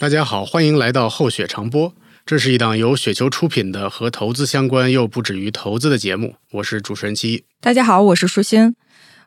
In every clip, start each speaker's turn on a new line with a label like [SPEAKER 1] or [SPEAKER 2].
[SPEAKER 1] 大家好，欢迎来到厚雪长播。这是一档由雪球出品的和投资相关又不止于投资的节目。我是主持人七一。
[SPEAKER 2] 大家好，我是舒心。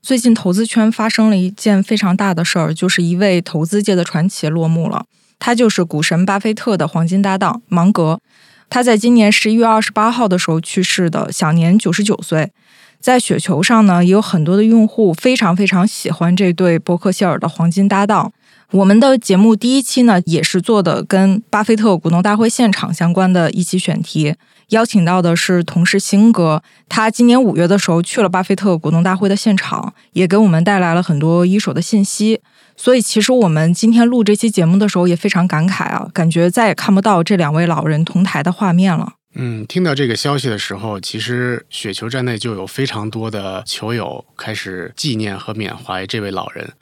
[SPEAKER 2] 最近投资圈发生了一件非常大的事儿，就是一位投资界的传奇落幕了。他就是股神巴菲特的黄金搭档芒格。他在今年十一月二十八号的时候去世的，享年九十九岁。在雪球上呢，也有很多的用户非常非常喜欢这对伯克希尔的黄金搭档。我们的节目第一期呢，也是做的跟巴菲特股东大会现场相关的一期选题，邀请到的是同事辛哥，他今年五月的时候去了巴菲特股东大会的现场，也给我们带来了很多一手的信息。所以，其实我们今天录这期节目的时候也非常感慨啊，感觉再也看不到这两位老人同台的画面了。
[SPEAKER 1] 嗯，听到这个消息的时候，其实雪球站内就有非常多的球友开始纪念和缅怀这位老人。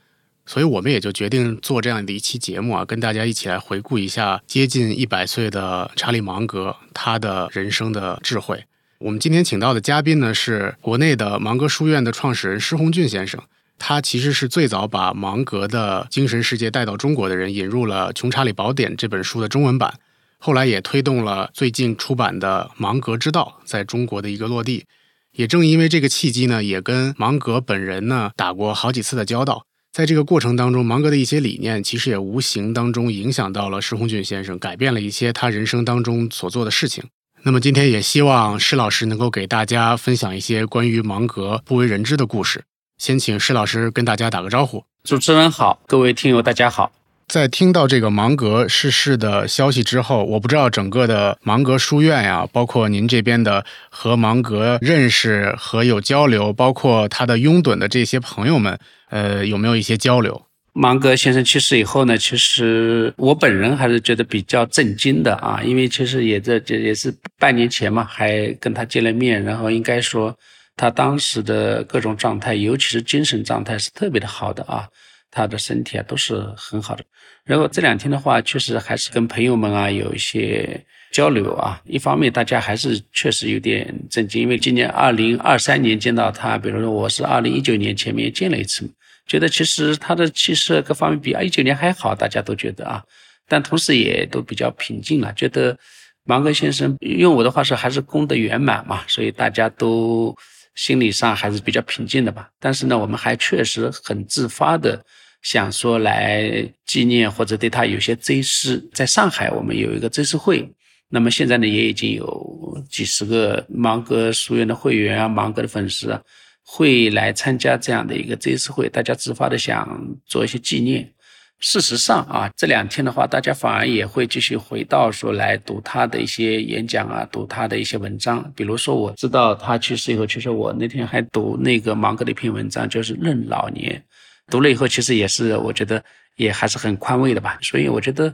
[SPEAKER 1] 所以我们也就决定做这样的一期节目啊，跟大家一起来回顾一下接近一百岁的查理芒格他的人生的智慧。我们今天请到的嘉宾呢，是国内的芒格书院的创始人施洪俊先生。他其实是最早把芒格的精神世界带到中国的人，引入了《穷查理宝典》这本书的中文版，后来也推动了最近出版的《芒格之道》在中国的一个落地。也正因为这个契机呢，也跟芒格本人呢打过好几次的交道。在这个过程当中，芒格的一些理念其实也无形当中影响到了施洪俊先生，改变了一些他人生当中所做的事情。那么今天也希望施老师能够给大家分享一些关于芒格不为人知的故事。先请施老师跟大家打个招呼。
[SPEAKER 3] 主持人好，各位听友大家好。
[SPEAKER 1] 在听到这个芒格逝世的消息之后，我不知道整个的芒格书院呀，包括您这边的和芒格认识和有交流，包括他的拥趸的这些朋友们，呃，有没有一些交流？
[SPEAKER 3] 芒格先生去世以后呢，其实我本人还是觉得比较震惊的啊，因为其实也这这也是半年前嘛，还跟他见了面，然后应该说他当时的各种状态，尤其是精神状态是特别的好的啊。他的身体啊都是很好的，然后这两天的话，确实还是跟朋友们啊有一些交流啊。一方面，大家还是确实有点震惊，因为今年二零二三年见到他，比如说我是二零一九年前面见了一次，觉得其实他的气色各方面比二一九年还好，大家都觉得啊，但同时也都比较平静了，觉得芒格先生用我的话说还是功德圆满嘛，所以大家都心理上还是比较平静的吧。但是呢，我们还确实很自发的。想说来纪念或者对他有些追思，在上海我们有一个追思会，那么现在呢也已经有几十个芒格书院的会员啊，芒格的粉丝啊，会来参加这样的一个追思会，大家自发的想做一些纪念。事实上啊，这两天的话，大家反而也会继续回到说来读他的一些演讲啊，读他的一些文章。比如说，我知道他去世以后，其实我那天还读那个芒格的一篇文章，就是《论老年》。读了以后，其实也是我觉得也还是很宽慰的吧。所以我觉得，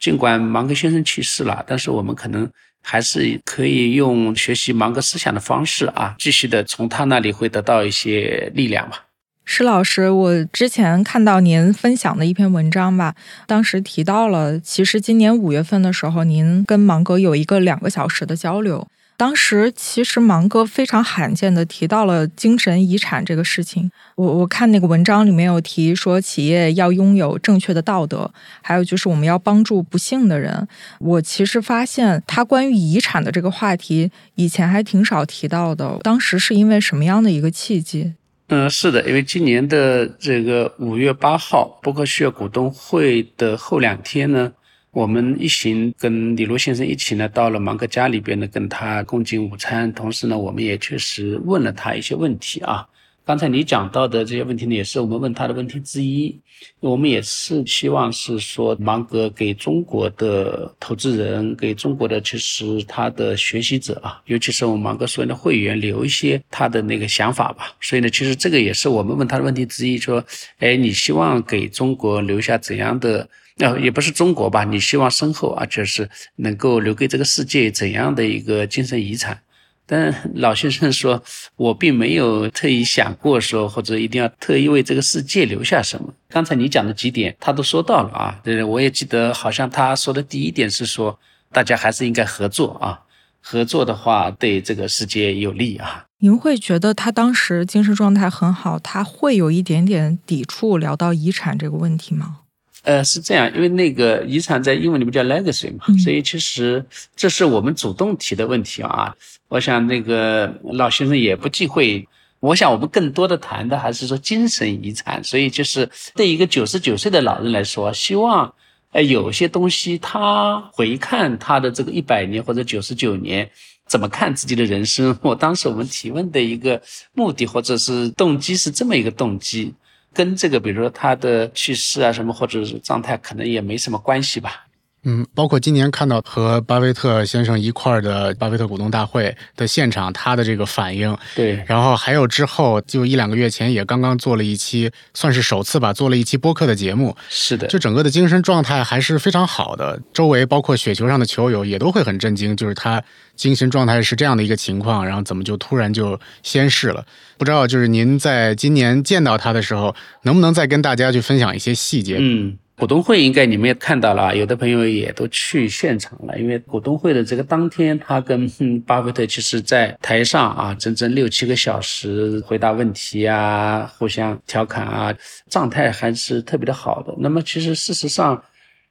[SPEAKER 3] 尽管芒格先生去世了，但是我们可能还是可以用学习芒格思想的方式啊，继续的从他那里会得到一些力量吧。
[SPEAKER 2] 施老师，我之前看到您分享的一篇文章吧，当时提到了，其实今年五月份的时候，您跟芒格有一个两个小时的交流。当时其实芒格非常罕见的提到了精神遗产这个事情。我我看那个文章里面有提说，企业要拥有正确的道德，还有就是我们要帮助不幸的人。我其实发现他关于遗产的这个话题以前还挺少提到的。当时是因为什么样的一个契机？
[SPEAKER 3] 嗯，是的，因为今年的这个五月八号，伯克希尔股东会的后两天呢。我们一行跟李路先生一起呢，到了芒格家里边呢，跟他共进午餐。同时呢，我们也确实问了他一些问题啊。刚才你讲到的这些问题呢，也是我们问他的问题之一。我们也是希望是说，芒格给中国的投资人，给中国的其实他的学习者啊，尤其是我们芒格书院的会员，留一些他的那个想法吧。所以呢，其实这个也是我们问他的问题之一，说，哎，你希望给中国留下怎样的？那也不是中国吧？你希望身后啊，就是能够留给这个世界怎样的一个精神遗产？但老先生说，我并没有特意想过说，或者一定要特意为这个世界留下什么。刚才你讲的几点，他都说到了啊。对，我也记得，好像他说的第一点是说，大家还是应该合作啊，合作的话对这个世界有利啊。
[SPEAKER 2] 您会觉得他当时精神状态很好，他会有一点点抵触聊到遗产这个问题吗？
[SPEAKER 3] 呃，是这样，因为那个遗产在英文里面叫 legacy 嘛，
[SPEAKER 2] 嗯
[SPEAKER 3] 所以其实这是我们主动提的问题啊。我想那个老先生也不忌讳。我想我们更多的谈的还是说精神遗产，所以就是对一个九十九岁的老人来说，希望呃有些东西他回看他的这个一百年或者九十九年。怎么看自己的人生？我当时我们提问的一个目的或者是动机是这么一个动机，跟这个比如说他的去世啊什么或者是状态可能也没什么关系吧。
[SPEAKER 1] 嗯，包括今年看到和巴菲特先生一块儿的巴菲特股东大会的现场，他的这个反应，
[SPEAKER 3] 对，
[SPEAKER 1] 然后还有之后就一两个月前也刚刚做了一期，算是首次吧，做了一期播客的节目，
[SPEAKER 3] 是的，
[SPEAKER 1] 就整个的精神状态还是非常好的。周围包括雪球上的球友也都会很震惊，就是他精神状态是这样的一个情况，然后怎么就突然就仙逝了？不知道就是您在今年见到他的时候，能不能再跟大家去分享一些细节？
[SPEAKER 3] 嗯。股东会应该你们也看到了啊，有的朋友也都去现场了。因为股东会的这个当天，他跟巴菲特其实在台上啊，整整六七个小时回答问题啊，互相调侃啊，状态还是特别的好的。那么其实事实上，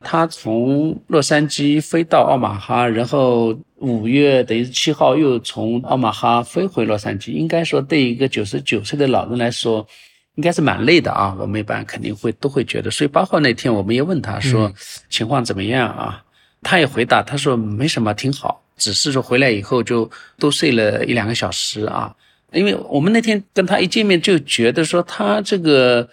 [SPEAKER 3] 他从洛杉矶飞到奥马哈，然后五月等于七号又从奥马哈飞回洛杉矶，应该说对一个九十九岁的老人来说。应该是蛮累的啊，我们一般肯定会都会觉得，所以包括那天我们也问他说情况怎么样啊，他也回答他说没什么，挺好，只是说回来以后就多睡了一两个小时啊，因为我们那天跟他一见面就觉得说他这个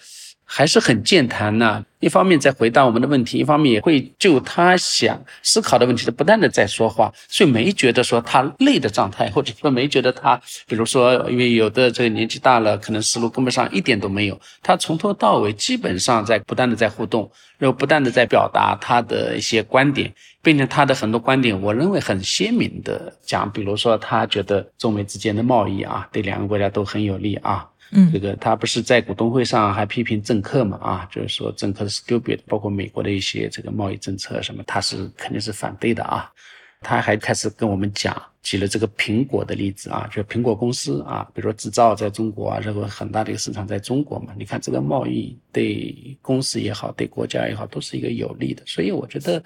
[SPEAKER 3] 还是很健谈呐。一方面在回答我们的问题，一方面也会就他想思考的问题的不断的在说话，所以没觉得说他累的状态，或者说没觉得他，比如说因为有的这个年纪大了，可能思路跟不上，一点都没有。他从头到尾基本上在不断的在互动，然后不断的在表达他的一些观点，并且他的很多观点，我认为很鲜明的讲，比如说他觉得中美之间的贸易啊，对两个国家都很有利啊。
[SPEAKER 2] 嗯，
[SPEAKER 3] 这个他不是在股东会上还批评政客嘛？啊，就是说政客是 stupid，包括美国的一些这个贸易政策什么，他是肯定是反对的啊。他还开始跟我们讲，举了这个苹果的例子啊，就苹果公司啊，比如说制造在中国啊，这个很大的一个市场在中国嘛。你看这个贸易对公司也好，对国家也好，都是一个有利的。所以我觉得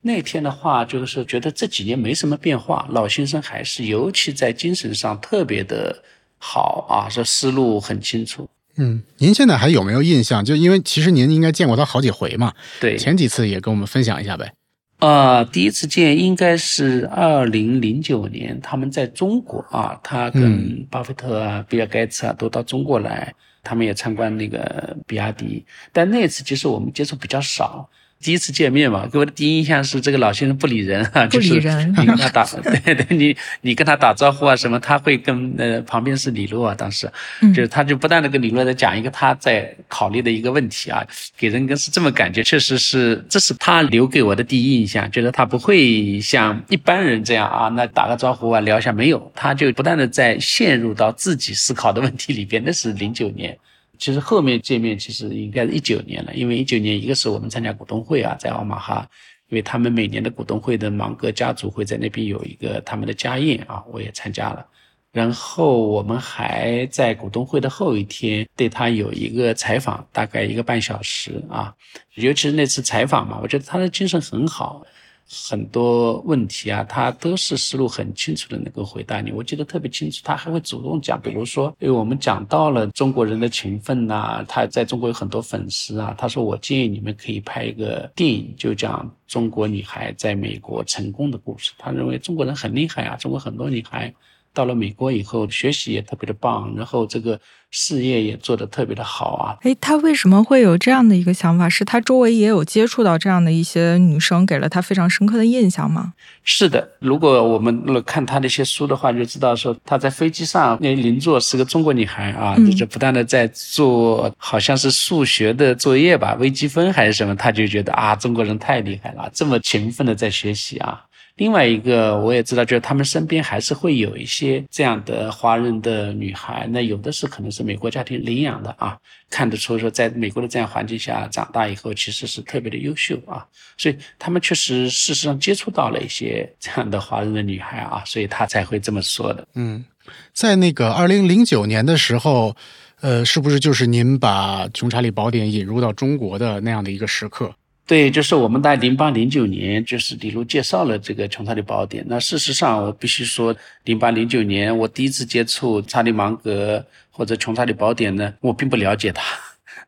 [SPEAKER 3] 那天的话，就是觉得这几年没什么变化，老先生还是尤其在精神上特别的。好啊，这思路很清楚。
[SPEAKER 1] 嗯，您现在还有没有印象？就因为其实您应该见过他好几回嘛。
[SPEAKER 3] 对，
[SPEAKER 1] 前几次也跟我们分享一下呗。
[SPEAKER 3] 啊，第一次见应该是二零零九年，他们在中国啊，他跟巴菲特啊、比尔盖茨啊都到中国来，他们也参观那个比亚迪。但那次其实我们接触比较少。第一次见面嘛，给我的第一印象是这个老先生不理人啊，
[SPEAKER 2] 不理人。
[SPEAKER 3] 你跟他打，对对，你你跟他打招呼啊什么，他会跟呃旁边是李洛啊，当时，就是他就不断的跟李洛在讲一个他在考虑的一个问题啊，给人跟是这么感觉，确实是这是他留给我的第一印象，觉得他不会像一般人这样啊，那打个招呼啊聊一下没有，他就不断的在陷入到自己思考的问题里边，那是零九年。其实后面见面其实应该是一九年了，因为一九年一个是我们参加股东会啊，在奥马哈，因为他们每年的股东会的芒格家族会在那边有一个他们的家宴啊，我也参加了。然后我们还在股东会的后一天对他有一个采访，大概一个半小时啊，尤其是那次采访嘛，我觉得他的精神很好。很多问题啊，他都是思路很清楚的能够回答你。我记得特别清楚，他还会主动讲，比如说，哎我们讲到了中国人的勤奋呐，他在中国有很多粉丝啊。他说：“我建议你们可以拍一个电影，就讲中国女孩在美国成功的故事。”他认为中国人很厉害啊，中国很多女孩。到了美国以后，学习也特别的棒，然后这个事业也做得特别的好啊。
[SPEAKER 2] 哎，他为什么会有这样的一个想法？是他周围也有接触到这样的一些女生，给了他非常深刻的印象吗？
[SPEAKER 3] 是的，如果我们看他的一些书的话，就知道说他在飞机上那邻座是个中国女孩啊，就不断的在做好像是数学的作业吧，微积分还是什么，他就觉得啊，中国人太厉害了，这么勤奋的在学习啊。另外一个我也知道，就是他们身边还是会有一些这样的华人的女孩，那有的是可能是美国家庭领养的啊，看得出说在美国的这样环境下长大以后，其实是特别的优秀啊，所以他们确实事实上接触到了一些这样的华人的女孩啊，所以他才会这么说的。
[SPEAKER 1] 嗯，在那个二零零九年的时候，呃，是不是就是您把《穷查理宝典》引入到中国的那样的一个时刻？
[SPEAKER 3] 对，就是我们在零八零九年，就是李璐介绍了这个《穷查理宝典》。那事实上，我必须说，零八零九年我第一次接触查理芒格或者《穷查理宝典》呢，我并不了解他，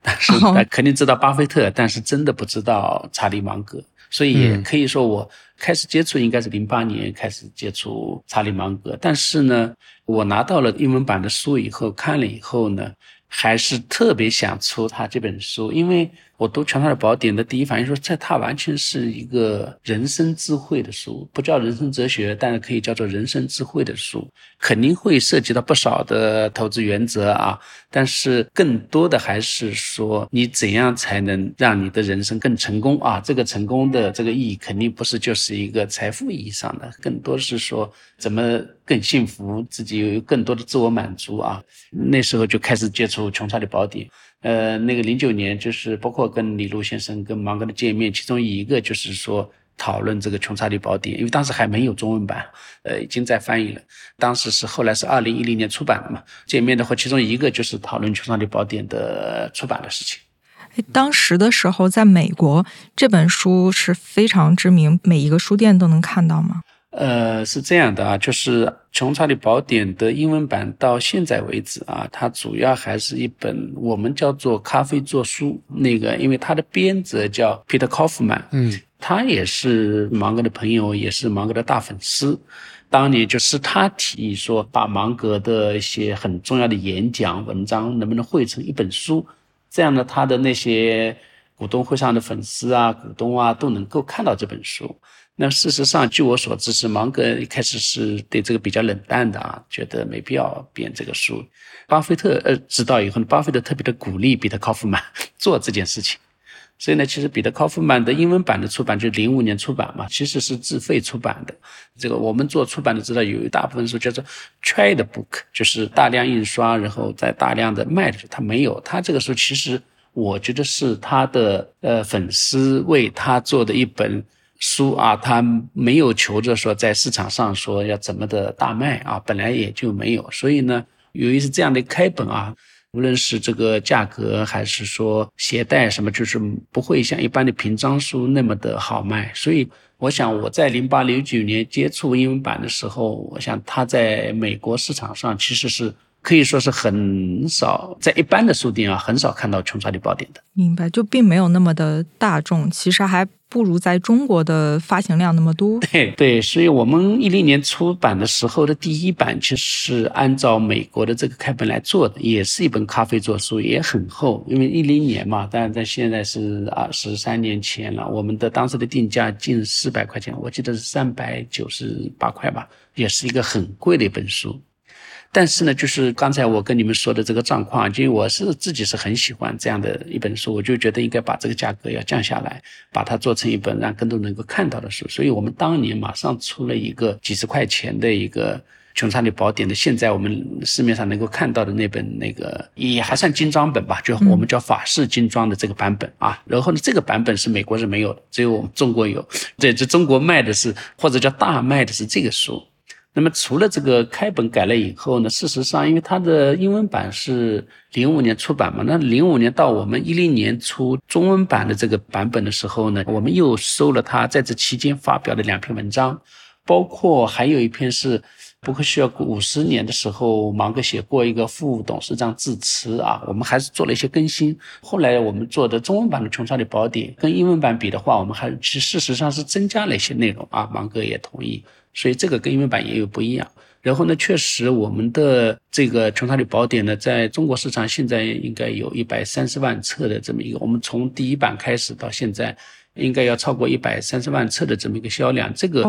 [SPEAKER 3] 但是肯定知道巴菲特，但是真的不知道查理芒格。所以也可以说，我开始接触应该是零八年开始接触查理芒格。但是呢，我拿到了英文版的书以后，看了以后呢，还是特别想出他这本书，因为。我读《穷查理宝典》的第一反应说，这它完全是一个人生智慧的书，不叫人生哲学，但是可以叫做人生智慧的书。肯定会涉及到不少的投资原则啊，但是更多的还是说你怎样才能让你的人生更成功啊？这个成功的这个意义肯定不是就是一个财富意义上的，更多是说怎么更幸福，自己有更多的自我满足啊。那时候就开始接触《穷查理宝典》。呃，那个零九年就是包括跟李路先生、跟芒格的见面，其中一个就是说讨论这个《穷查理宝典》，因为当时还没有中文版，呃，已经在翻译了。当时是后来是二零一零年出版的嘛。见面的话，其中一个就是讨论《穷查理宝典》的出版的事情。
[SPEAKER 2] 当时的时候，在美国这本书是非常知名，每一个书店都能看到吗？
[SPEAKER 3] 呃，是这样的啊，就是《穷查理宝典》的英文版到现在为止啊，它主要还是一本我们叫做咖啡做书那个，因为它的编者叫 Peter Kaufman，
[SPEAKER 1] 嗯，
[SPEAKER 3] 他也是芒格的朋友，也是芒格的大粉丝。当年就是他提议说，把芒格的一些很重要的演讲文章能不能汇成一本书，这样呢，他的那些股东会上的粉丝啊、股东啊都能够看到这本书。那事实上，据我所知，是芒格一开始是对这个比较冷淡的啊，觉得没必要编这个书。巴菲特呃知道以后呢，巴菲特特别的鼓励彼得·考夫曼做这件事情。所以呢，其实彼得·考夫曼的英文版的出版就零五年出版嘛，其实是自费出版的。这个我们做出版的知道，有一大部分书叫做 trade book，就是大量印刷，然后再大量的卖出去。他没有，他这个书其实我觉得是他的呃粉丝为他做的一本。书啊，他没有求着说在市场上说要怎么的大卖啊，本来也就没有，所以呢，由于是这样的开本啊，无论是这个价格还是说携带什么，就是不会像一般的平装书那么的好卖。所以，我想我在零八零九年接触英文版的时候，我想它在美国市场上其实是。可以说是很少在一般的书店啊，很少看到《穷查理宝典》的。
[SPEAKER 2] 明白，就并没有那么的大众，其实还不如在中国的发行量那么多。
[SPEAKER 3] 对对，所以我们一零年出版的时候的第一版，其实是按照美国的这个开本来做的，也是一本咖啡做书，也很厚。因为一零年嘛，但是在现在是二十三年前了，我们的当时的定价近四百块钱，我记得是三百九十八块吧，也是一个很贵的一本书。但是呢，就是刚才我跟你们说的这个状况，因为我是自己是很喜欢这样的一本书，我就觉得应该把这个价格要降下来，把它做成一本让更多人能够看到的书。所以我们当年马上出了一个几十块钱的一个《穷查理宝典》的，现在我们市面上能够看到的那本那个也还算精装本吧，就我们叫法式精装的这个版本啊。然后呢，这个版本是美国是没有的，只有我们中国有。对，这中国卖的是或者叫大卖的是这个书。那么除了这个开本改了以后呢，事实上，因为它的英文版是零五年出版嘛，那零五年到我们一零年出中文版的这个版本的时候呢，我们又收了他在这期间发表的两篇文章，包括还有一篇是伯克希尔五十年的时候，芒格写过一个副董事长致辞啊，我们还是做了一些更新。后来我们做的中文版的《穷查理宝典》跟英文版比的话，我们还其实事实上是增加了一些内容啊，芒格也同意。所以这个跟英文版也有不一样。然后呢，确实我们的这个《穷查理宝典》呢，在中国市场现在应该有一百三十万册的这么一个，我们从第一版开始到现在，应该要超过一百三十万册的这么一个销量。这个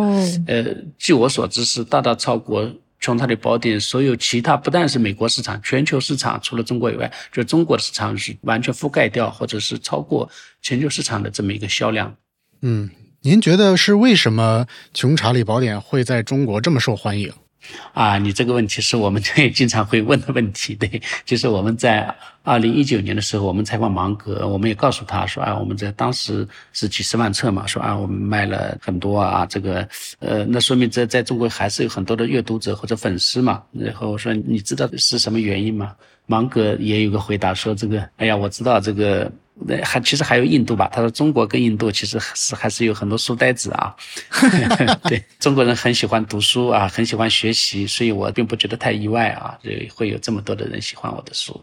[SPEAKER 3] 呃，据我所知是大大超过《穷查理宝典》所有其他，不但是美国市场，全球市场除了中国以外，就中国的市场是完全覆盖掉，或者是超过全球市场的这么一个销量。
[SPEAKER 1] 嗯。您觉得是为什么《穷查理宝典》会在中国这么受欢迎？
[SPEAKER 3] 啊，你这个问题是我们也 经常会问的问题。对，就是我们在二零一九年的时候，我们采访芒格，我们也告诉他说啊，我们在当时是几十万册嘛，说啊，我们卖了很多啊，这个呃，那说明在在中国还是有很多的阅读者或者粉丝嘛。然后我说，你知道是什么原因吗？芒格也有个回答说，这个，哎呀，我知道这个。那还其实还有印度吧？他说中国跟印度其实是还是有很多书呆子啊。对中国人很喜欢读书啊，很喜欢学习，所以我并不觉得太意外啊，这会有这么多的人喜欢我的书。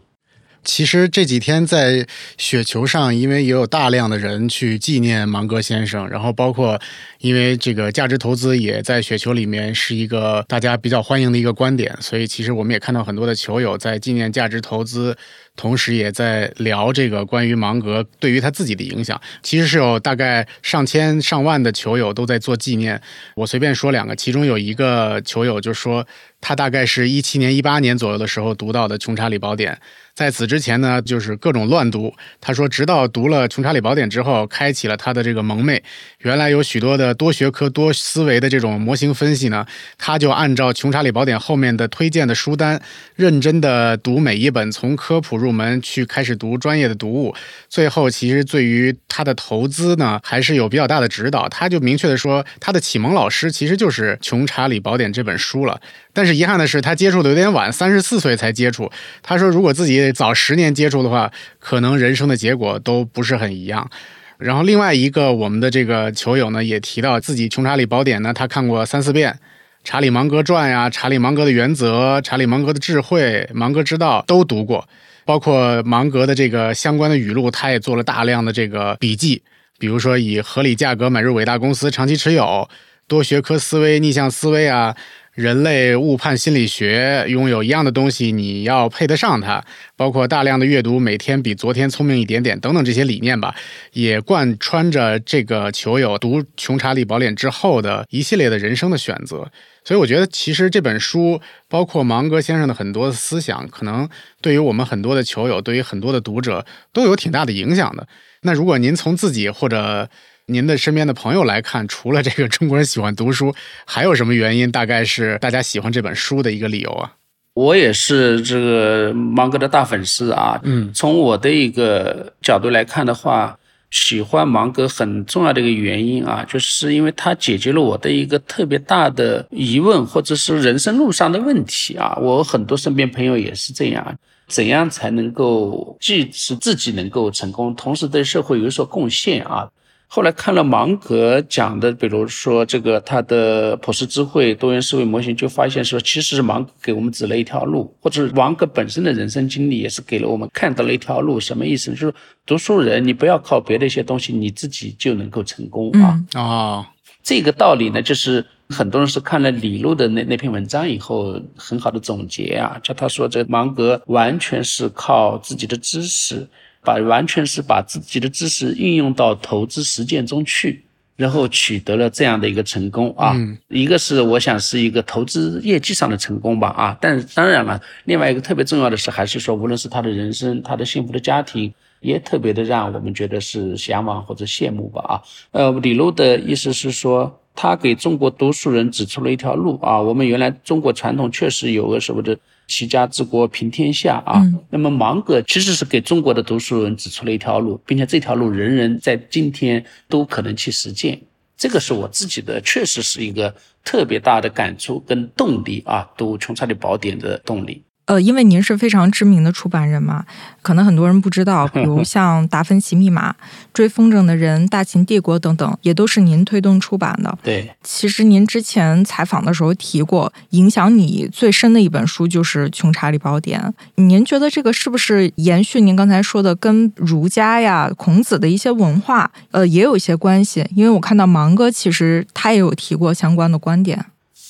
[SPEAKER 1] 其实这几天在雪球上，因为也有大量的人去纪念芒格先生，然后包括因为这个价值投资也在雪球里面是一个大家比较欢迎的一个观点，所以其实我们也看到很多的球友在纪念价值投资。同时也在聊这个关于芒格对于他自己的影响，其实是有大概上千上万的球友都在做纪念。我随便说两个，其中有一个球友就说，他大概是一七年、一八年左右的时候读到的《穷查理宝典》，在此之前呢，就是各种乱读。他说，直到读了《穷查理宝典》之后，开启了他的这个蒙昧。原来有许多的多学科、多思维的这种模型分析呢，他就按照《穷查理宝典》后面的推荐的书单，认真的读每一本，从科普入。入门去开始读专业的读物，最后其实对于他的投资呢，还是有比较大的指导。他就明确的说，他的启蒙老师其实就是《穷查理宝典》这本书了。但是遗憾的是，他接触的有点晚，三十四岁才接触。他说，如果自己早十年接触的话，可能人生的结果都不是很一样。然后另外一个我们的这个球友呢，也提到自己《穷查理宝典》呢，他看过三四遍。查理芒格传呀，查理芒格的原则，查理芒格的智慧，芒格之道都读过。包括芒格的这个相关的语录，他也做了大量的这个笔记，比如说以合理价格买入伟大公司，长期持有，多学科思维，逆向思维啊，人类误判心理学，拥有一样的东西，你要配得上它，包括大量的阅读，每天比昨天聪明一点点，等等这些理念吧，也贯穿着这个球友读《穷查理宝典》之后的一系列的人生的选择。所以我觉得，其实这本书包括芒格先生的很多思想，可能对于我们很多的球友，对于很多的读者都有挺大的影响的。那如果您从自己或者您的身边的朋友来看，除了这个中国人喜欢读书，还有什么原因？大概是大家喜欢这本书的一个理由啊？
[SPEAKER 3] 我也是这个芒格的大粉丝啊。嗯，从我的一个角度来看的话。喜欢芒格很重要的一个原因啊，就是因为他解决了我的一个特别大的疑问，或者是人生路上的问题啊。我很多身边朋友也是这样，怎样才能够既是自己能够成功，同时对社会有所贡献啊？后来看了芒格讲的，比如说这个他的普世智慧、多元思维模型，就发现说，其实是芒格给我们指了一条路，或者芒格本身的人生经历也是给了我们看到了一条路。什么意思？就是读书人，你不要靠别的一些东西，你自己就能够成功啊！
[SPEAKER 1] 啊，
[SPEAKER 3] 这个道理呢，就是很多人是看了李路的那那篇文章以后，很好的总结啊，叫他说这芒格完全是靠自己的知识。把完全是把自己的知识运用到投资实践中去，然后取得了这样的一个成功啊。一个是我想是一个投资业绩上的成功吧啊。但是当然了，另外一个特别重要的是，还是说无论是他的人生，他的幸福的家庭，也特别的让我们觉得是向往或者羡慕吧啊。呃，李路的意思是说，他给中国读书人指出了一条路啊。我们原来中国传统确实有个什么的。齐家治国平天下啊，那么芒格其实是给中国的读书人指出了一条路，并且这条路人人在今天都可能去实践。这个是我自己的，确实是一个特别大的感触跟动力啊，读《穷查理宝典》的动力。
[SPEAKER 2] 呃，因为您是非常知名的出版人嘛，可能很多人不知道，比如 像《达芬奇密码》《追风筝的人》《大秦帝国》等等，也都是您推动出版的。
[SPEAKER 3] 对，
[SPEAKER 2] 其实您之前采访的时候提过，影响你最深的一本书就是《穷查理宝典》。您觉得这个是不是延续您刚才说的，跟儒家呀、孔子的一些文化，呃，也有一些关系？因为我看到芒哥其实他也有提过相关的观点。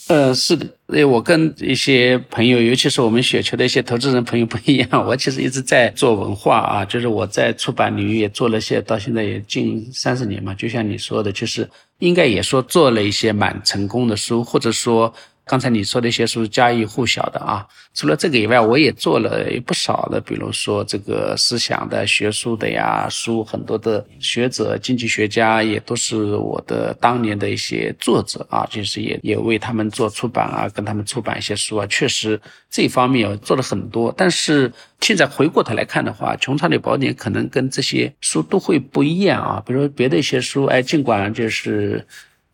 [SPEAKER 3] 呃，是的，因为我跟一些朋友，尤其是我们雪球的一些投资人朋友不一样，我其实一直在做文化啊，就是我在出版领域也做了些，到现在也近三十年嘛，就像你说的，就是应该也说做了一些蛮成功的书，或者说。刚才你说的一些书家喻户晓的啊，除了这个以外，我也做了不少的，比如说这个思想的、学术的呀书，很多的学者、经济学家也都是我的当年的一些作者啊，就是也也为他们做出版啊，跟他们出版一些书啊，确实这方面做了很多。但是现在回过头来看的话，《穷查理宝典》可能跟这些书都会不一样啊，比如说别的一些书，哎，尽管就是。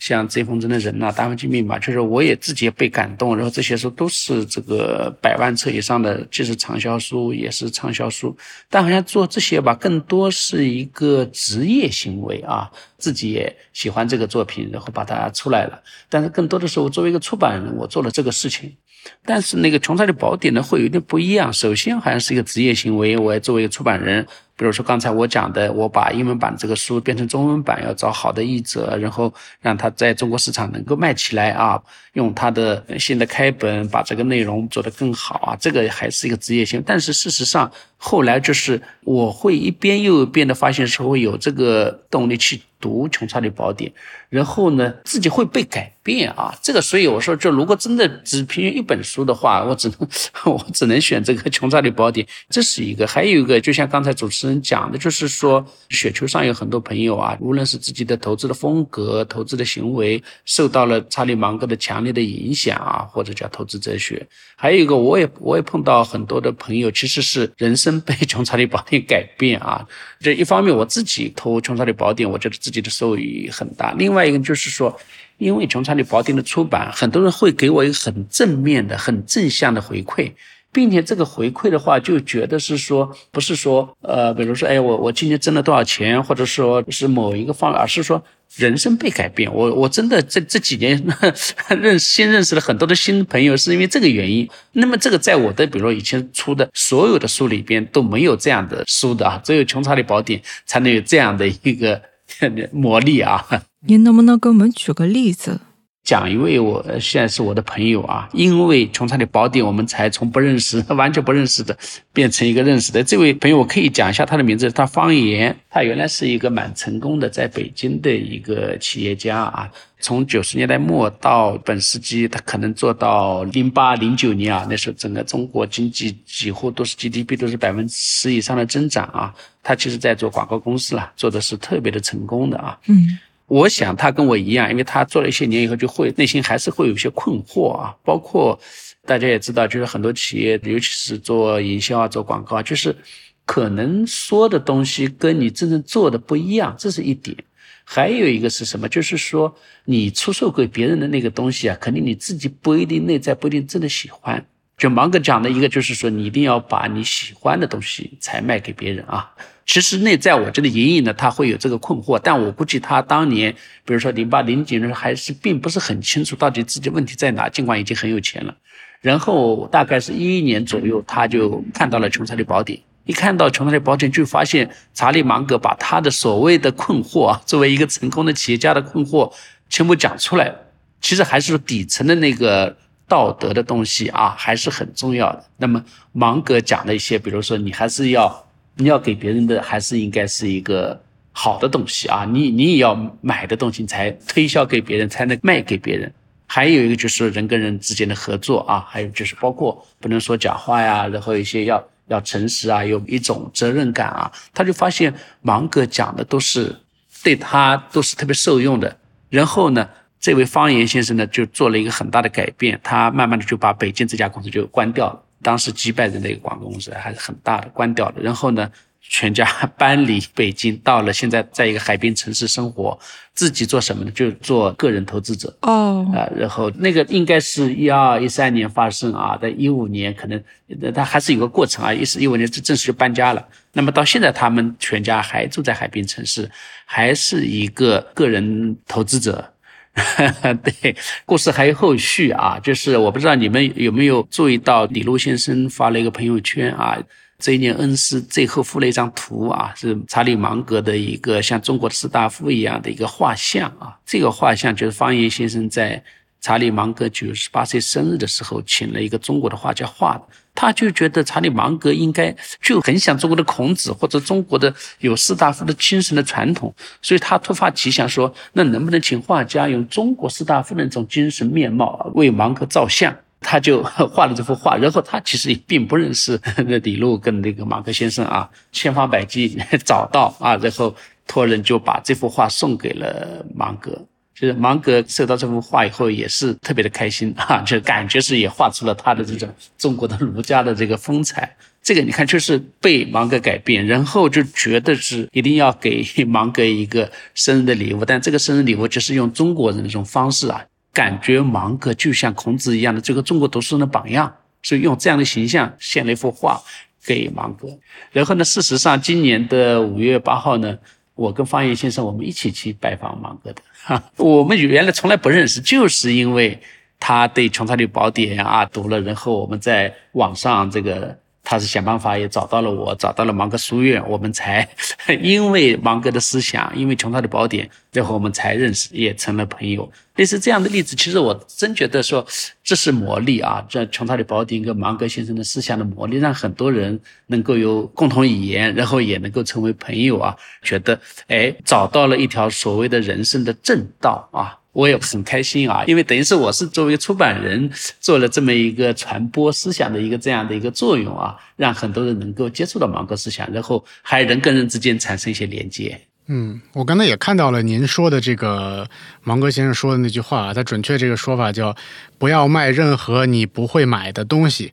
[SPEAKER 3] 像《追风筝的人》呐，《大环境密码》，就是我也自己也被感动。然后这些书都是这个百万册以上的，既是畅销书，也是畅销书。但好像做这些吧，更多是一个职业行为啊，自己也喜欢这个作品，然后把它出来了。但是更多的时候，作为一个出版人，我做了这个事情。但是那个《穷查理宝典》呢，会有点不一样。首先，好像是一个职业行为，我作为一个出版人。比如说刚才我讲的，我把英文版这个书变成中文版，要找好的译者，然后让他在中国市场能够卖起来啊，用他的新的开本把这个内容做得更好啊，这个还是一个职业性。但是事实上，后来就是我会一边又一边的发现说有这个动力去读《穷查理宝典》，然后呢自己会被改变啊，这个所以我说，就如果真的只凭一本书的话，我只能 我只能选这个《穷查理宝典》，这是一个，还有一个，就像刚才主持人。讲的就是说，雪球上有很多朋友啊，无论是自己的投资的风格、投资的行为，受到了查理芒格的强烈的影响啊，或者叫投资哲学。还有一个，我也我也碰到很多的朋友，其实是人生被 《穷查理宝典》改变啊。这一方面，我自己投《穷查理宝典》，我觉得自己的收益很大。另外一个就是说，因为《穷查理宝典》的出版，很多人会给我一个很正面的、很正向的回馈。并且这个回馈的话，就觉得是说，不是说，呃，比如说，哎，我我今年挣了多少钱，或者说是某一个方面，而是说人生被改变。我我真的这这几年认新认识了很多的新朋友，是因为这个原因。那么这个在我的比如说以前出的所有的书里边都没有这样的书的啊，只有《穷查理宝典》才能有这样的一个 魔力啊。
[SPEAKER 2] 您能不能给我们举个例子？
[SPEAKER 3] 讲一位我现在是我的朋友啊，因为《穷查理宝典》，我们才从不认识、完全不认识的变成一个认识的这位朋友。我可以讲一下他的名字，他方言，他原来是一个蛮成功的在北京的一个企业家啊。从九十年代末到本世纪，他可能做到零八零九年啊，那时候整个中国经济几乎都是 GDP 都是百分之十以上的增长啊。他其实在做广告公司了，做的是特别的成功的啊。
[SPEAKER 2] 嗯。
[SPEAKER 3] 我想他跟我一样，因为他做了一些年以后，就会内心还是会有些困惑啊。包括大家也知道，就是很多企业，尤其是做营销啊、做广告，就是可能说的东西跟你真正做的不一样，这是一点。还有一个是什么？就是说你出售给别人的那个东西啊，肯定你自己不一定内在不一定真的喜欢。就芒格讲的一个，就是说你一定要把你喜欢的东西才卖给别人啊。其实内在我觉得隐隐的他会有这个困惑，但我估计他当年，比如说零八零九年还是并不是很清楚到底自己问题在哪，尽管已经很有钱了。然后大概是一一年左右，他就看到了《穷查理宝典》，一看到《穷查理宝典》，就发现查理芒格把他的所谓的困惑啊，作为一个成功的企业家的困惑全部讲出来。其实还是底层的那个道德的东西啊，还是很重要的。那么芒格讲的一些，比如说你还是要。你要给别人的还是应该是一个好的东西啊，你你也要买的东西才推销给别人，才能卖给别人。还有一个就是人跟人之间的合作啊，还有就是包括不能说假话呀，然后一些要要诚实啊，有一种责任感啊。他就发现芒格讲的都是对他都是特别受用的。然后呢，这位方言先生呢就做了一个很大的改变，他慢慢的就把北京这家公司就关掉了。当时几百人的一个广告公司还是很大的，关掉了。然后呢，全家 搬离北京，到了现在在一个海滨城市生活。自己做什么呢？就做个人投资者。
[SPEAKER 2] 哦，
[SPEAKER 3] 啊，然后那个应该是一二一三年发生啊，在一五年可能他还是有个过程啊，一四一五年正正式就搬家了。那么到现在他们全家还住在海滨城市，还是一个个人投资者。对，故事还有后续啊，就是我不知道你们有没有注意到，李路先生发了一个朋友圈啊，这一年恩师最后附了一张图啊，是查理芒格的一个像中国士大夫一样的一个画像啊，这个画像就是方言先生在。查理芒格九十八岁生日的时候，请了一个中国的画家画的。他就觉得查理芒格应该就很像中国的孔子，或者中国的有士大夫的精神的传统，所以他突发奇想说：“那能不能请画家用中国士大夫那种精神面貌为芒格照相？”他就画了这幅画。然后他其实也并不认识李路跟那个芒格先生啊，千方百计找到啊，然后托人就把这幅画送给了芒格。就是芒格收到这幅画以后，也是特别的开心哈，就感觉是也画出了他的这种中国的儒家的这个风采。这个你看，就是被芒格改变，然后就觉得是一定要给 芒格一个生日的礼物，但这个生日礼物就是用中国人的这种方式啊，感觉芒格就像孔子一样的这个中国读书人的榜样，所以用这样的形象献了一幅画给芒格。然后呢，事实上今年的五月八号呢，我跟方岩先生我们一起去拜访芒格的，我们原来从来不认识，就是因为他对《穷查理宝典》啊读了，然后我们在网上这个。他是想办法也找到了我，找到了芒格书院，我们才 因为芒格的思想，因为穷查理宝典，最后我们才认识，也成了朋友。类似这样的例子，其实我真觉得说这是魔力啊！这穷查理宝典跟芒格先生的思想的魔力，让很多人能够有共同语言，然后也能够成为朋友啊，觉得哎找到了一条所谓的人生的正道啊。我也很开心啊，因为等于是我是作为出版人做了这么一个传播思想的一个这样的一个作用啊，让很多人能够接触到芒格思想，然后还人跟人之间产生一些连接。
[SPEAKER 1] 嗯，我刚才也看到了您说的这个芒格先生说的那句话，他准确这个说法叫“不要卖任何你不会买的东西，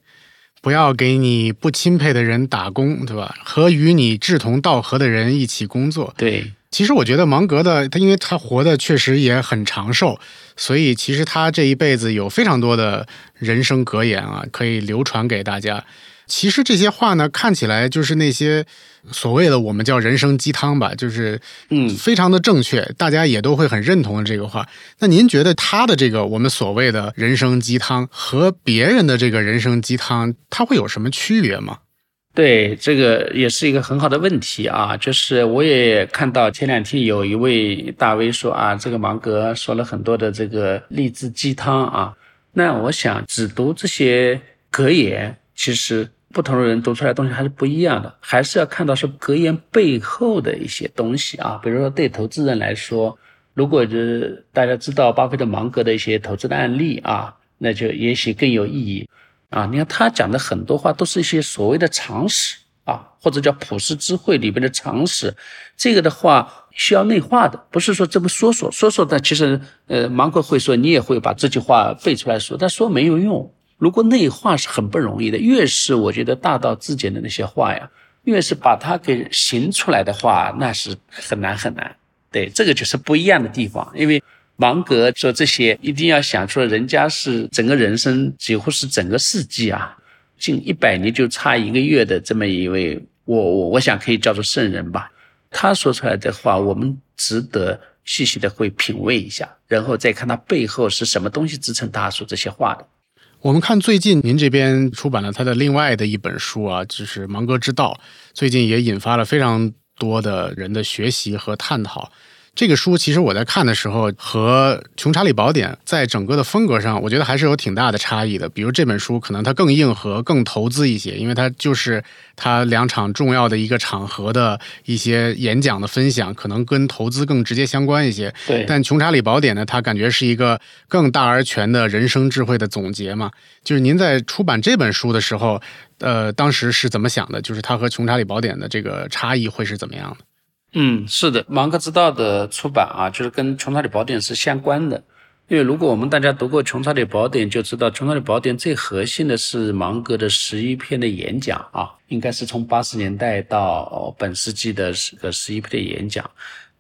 [SPEAKER 1] 不要给你不钦佩的人打工，对吧？和与你志同道合的人一起工作。”
[SPEAKER 3] 对。
[SPEAKER 1] 其实我觉得芒格的他，因为他活的确实也很长寿，所以其实他这一辈子有非常多的人生格言啊，可以流传给大家。其实这些话呢，看起来就是那些所谓的我们叫人生鸡汤吧，就是
[SPEAKER 3] 嗯，
[SPEAKER 1] 非常的正确，大家也都会很认同的这个话。那您觉得他的这个我们所谓的人生鸡汤和别人的这个人生鸡汤，它会有什么区别吗？
[SPEAKER 3] 对，这个也是一个很好的问题啊。就是我也看到前两天有一位大 V 说啊，这个芒格说了很多的这个励志鸡汤啊。那我想只读这些格言，其实不同的人读出来东西还是不一样的，还是要看到说格言背后的一些东西啊。比如说对投资人来说，如果是大家知道巴菲特、芒格的一些投资的案例啊，那就也许更有意义。啊，你看他讲的很多话都是一些所谓的常识啊，或者叫普世智慧里边的常识。这个的话需要内化的，不是说这么说说说说的。其实，呃，芒格会说，你也会把这句话背出来说，但说没有用。如果内化是很不容易的，越是我觉得大道至简的那些话呀，越是把它给行出来的话，那是很难很难。对，这个就是不一样的地方，因为。芒格说这些一定要想出，人家是整个人生几乎是整个世纪啊，近一百年就差一个月的这么一位，我我我想可以叫做圣人吧。他说出来的话，我们值得细细的会品味一下，然后再看他背后是什么东西支撑他说这些话的。
[SPEAKER 1] 我们看最近您这边出版了他的另外的一本书啊，就是《芒格之道》，最近也引发了非常多的人的学习和探讨。这个书其实我在看的时候，和《穷查理宝典》在整个的风格上，我觉得还是有挺大的差异的。比如这本书可能它更硬核、更投资一些，因为它就是它两场重要的一个场合的一些演讲的分享，可能跟投资更直接相关一些。
[SPEAKER 3] 对。
[SPEAKER 1] 但《穷查理宝典》呢，它感觉是一个更大而全的人生智慧的总结嘛。就是您在出版这本书的时候，呃，当时是怎么想的？就是它和《穷查理宝典》的这个差异会是怎么样的？
[SPEAKER 3] 嗯，是的，芒格之道的出版啊，就是跟穷查理宝典是相关的。因为如果我们大家读过穷查理宝典，就知道穷查理宝典最核心的是芒格的十一篇的演讲啊，应该是从八十年代到本世纪的十个十一篇的演讲。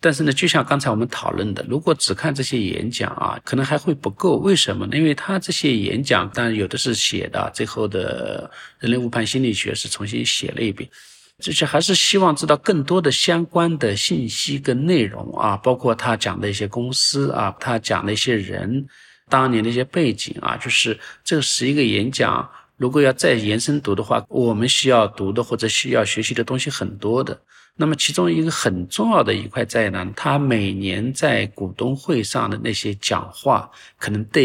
[SPEAKER 3] 但是呢，就像刚才我们讨论的，如果只看这些演讲啊，可能还会不够。为什么呢？因为他这些演讲，当然有的是写的，最后的人类误判心理学是重新写了一遍。这些还是希望知道更多的相关的信息跟内容啊，包括他讲的一些公司啊，他讲的一些人，当年的一些背景啊，就是这十一个演讲，如果要再延伸读的话，我们需要读的或者需要学习的东西很多的。那么其中一个很重要的一块在呢，他每年在股东会上的那些讲话，可能对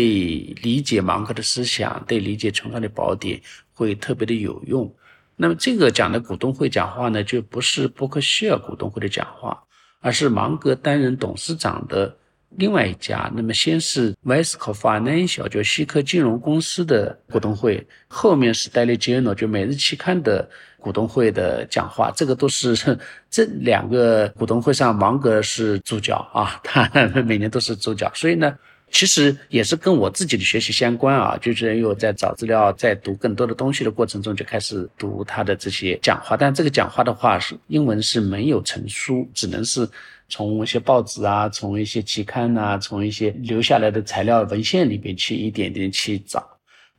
[SPEAKER 3] 理解芒格的思想，对理解《穷查理宝典》会特别的有用。那么这个讲的股东会讲话呢，就不是伯克希尔股东会的讲话，而是芒格担任董事长的另外一家。那么先是 Vesco Financial 就西科金融公司的股东会，后面是 Daily Journal 就每日期刊的股东会的讲话。这个都是 这两个股东会上，芒格是主角啊，他 每年都是主角。所以呢。其实也是跟我自己的学习相关啊，就是因为我在找资料、在读更多的东西的过程中，就开始读他的这些讲话。但这个讲话的话是英文是没有成书，只能是从一些报纸啊、从一些期刊啊、从一些留下来的材料文献里边去一点点去找。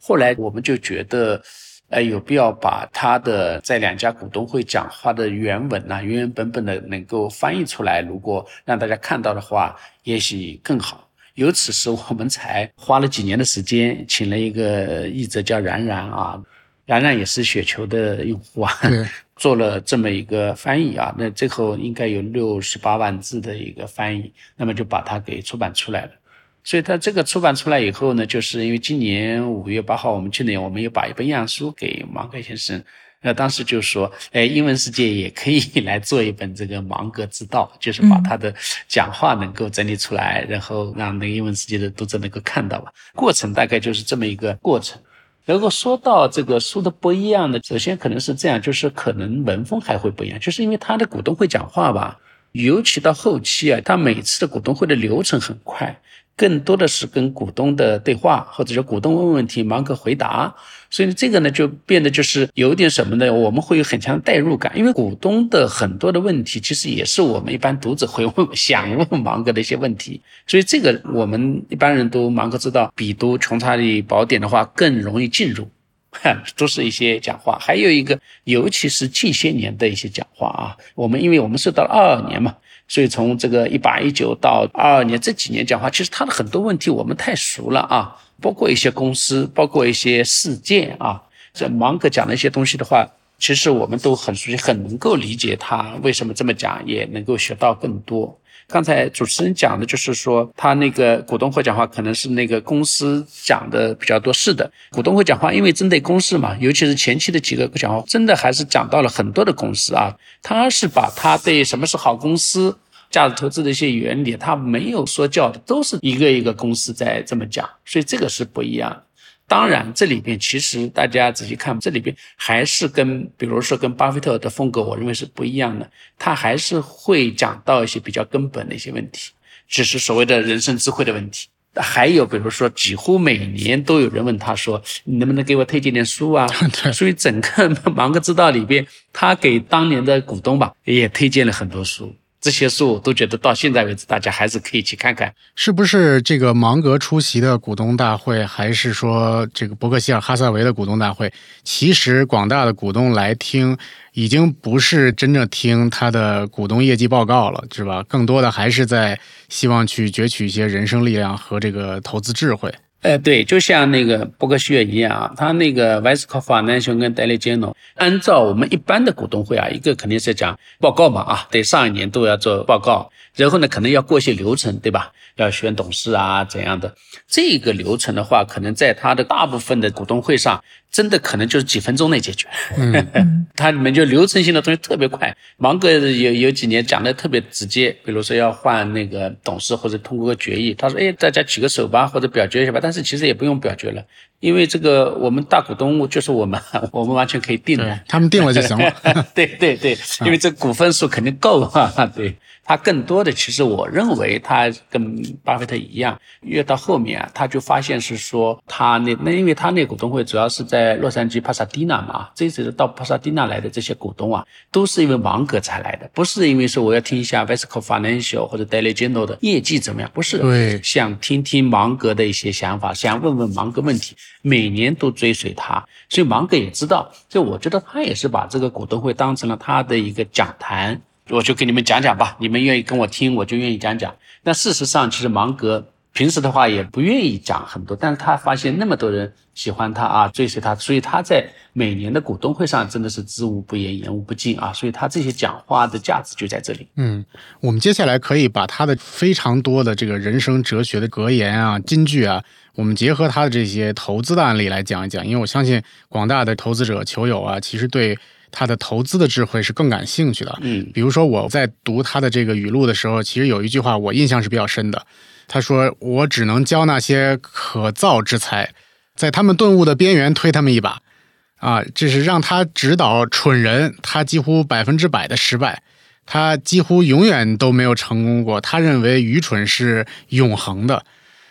[SPEAKER 3] 后来我们就觉得，呃，有必要把他的在两家股东会讲话的原文呐，原原本本的能够翻译出来，如果让大家看到的话，也许更好。由此时我们才花了几年的时间，请了一个译者叫冉冉啊，冉冉也是雪球的用户啊，做了这么一个翻译啊，那最后应该有六十八万字的一个翻译，那么就把它给出版出来了。所以它这个出版出来以后呢，就是因为今年五月八号，我们去年我们又把一本样书给芒格先生。那当时就说，哎，英文世界也可以 来做一本这个芒格之道，就是把他的讲话能够整理出来，然后让那个英文世界的读者能够看到吧。过程大概就是这么一个过程。如果说到这个书的不一样的，首先可能是这样，就是可能文风还会不一样，就是因为他的股东会讲话吧，尤其到后期啊，他每次的股东会的流程很快。更多的是跟股东的对话，或者说股东问问题，芒格回答。所以这个呢，就变得就是有点什么呢？我们会有很强的代入感，因为股东的很多的问题，其实也是我们一般读者会问、想问芒格的一些问题。所以这个我们一般人都芒格知道，比读《穷查理宝典》的话更容易进入，都是一些讲话。还有一个，尤其是近些年的一些讲话啊，我们因为我们是到了二二年嘛。所以从这个一八一九到二二年这几年讲话，其实他的很多问题我们太熟了啊，包括一些公司，包括一些事件啊。这芒格讲的一些东西的话，其实我们都很熟悉，很能够理解他为什么这么讲，也能够学到更多。刚才主持人讲的就是说，他那个股东会讲话可能是那个公司讲的比较多。是的，股东会讲话，因为针对公司嘛，尤其是前期的几个讲话，真的还是讲到了很多的公司啊。他是把他对什么是好公司、价值投资的一些原理，他没有说教的，都是一个一个公司在这么讲，所以这个是不一样。当然，这里边其实大家仔细看，这里边还是跟，比如说跟巴菲特的风格，我认为是不一样的。他还是会讲到一些比较根本的一些问题，只是所谓的人生智慧的问题。还有比如说，几乎每年都有人问他说：“你能不能给我推荐点书啊？” 所以整个芒格之道里边，他给当年的股东吧，也推荐了很多书。这些书我都觉得到现在为止，大家还是可以去看看，
[SPEAKER 1] 是不是这个芒格出席的股东大会，还是说这个伯克希尔哈撒韦的股东大会？其实广大的股东来听，已经不是真正听他的股东业绩报告了，是吧？更多的还是在希望去攫取一些人生力量和这个投资智慧。
[SPEAKER 3] 呃，对，就像那个伯克希尔一样啊，他那个 v i s c o f a 熊跟戴利杰诺，按照我们一般的股东会啊，一个肯定是讲报告嘛啊，对上一年度要做报告，然后呢，可能要过一些流程，对吧？要选董事啊怎样的？这个流程的话，可能在他的大部分的股东会上，真的可能就是几分钟内解决。嗯，它里面就流程性的东西特别快。芒格有有几年讲的特别直接，比如说要换那个董事或者通过个决议，他说：“哎，大家举个手吧，或者表决一下吧。”但是其实也不用表决了，因为这个我们大股东就是我们，我们完全可以定的，
[SPEAKER 1] 他们定了就行了。
[SPEAKER 3] 对对对，因为这股份数肯定够啊，对。他更多的，其实我认为他跟巴菲特一样，越到后面啊，他就发现是说他那那，因为他那股东会主要是在洛杉矶帕萨蒂纳嘛，这次到帕萨蒂纳来的这些股东啊，都是因为芒格才来的，不是因为说我要听一下 Vesco Financial 或者 Daily Journal 的业绩怎么样，不是，
[SPEAKER 1] 对，
[SPEAKER 3] 想听听芒格的一些想法，想问问芒格问题，每年都追随他，所以芒格也知道，所以我觉得他也是把这个股东会当成了他的一个讲坛。我就给你们讲讲吧，你们愿意跟我听，我就愿意讲讲。那事实上，其实芒格平时的话也不愿意讲很多，但是他发现那么多人喜欢他啊，追随他，所以他在每年的股东会上真的是知无不言，言无不尽啊。所以他这些讲话的价值就在这里。
[SPEAKER 1] 嗯，我们接下来可以把他的非常多的这个人生哲学的格言啊、金句啊，我们结合他的这些投资的案例来讲一讲，因为我相信广大的投资者、球友啊，其实对。他的投资的智慧是更感兴趣的。
[SPEAKER 3] 嗯，
[SPEAKER 1] 比如说我在读他的这个语录的时候，其实有一句话我印象是比较深的。他说：“我只能教那些可造之才，在他们顿悟的边缘推他们一把。”啊，这是让他指导蠢人，他几乎百分之百的失败，他几乎永远都没有成功过。他认为愚蠢是永恒的。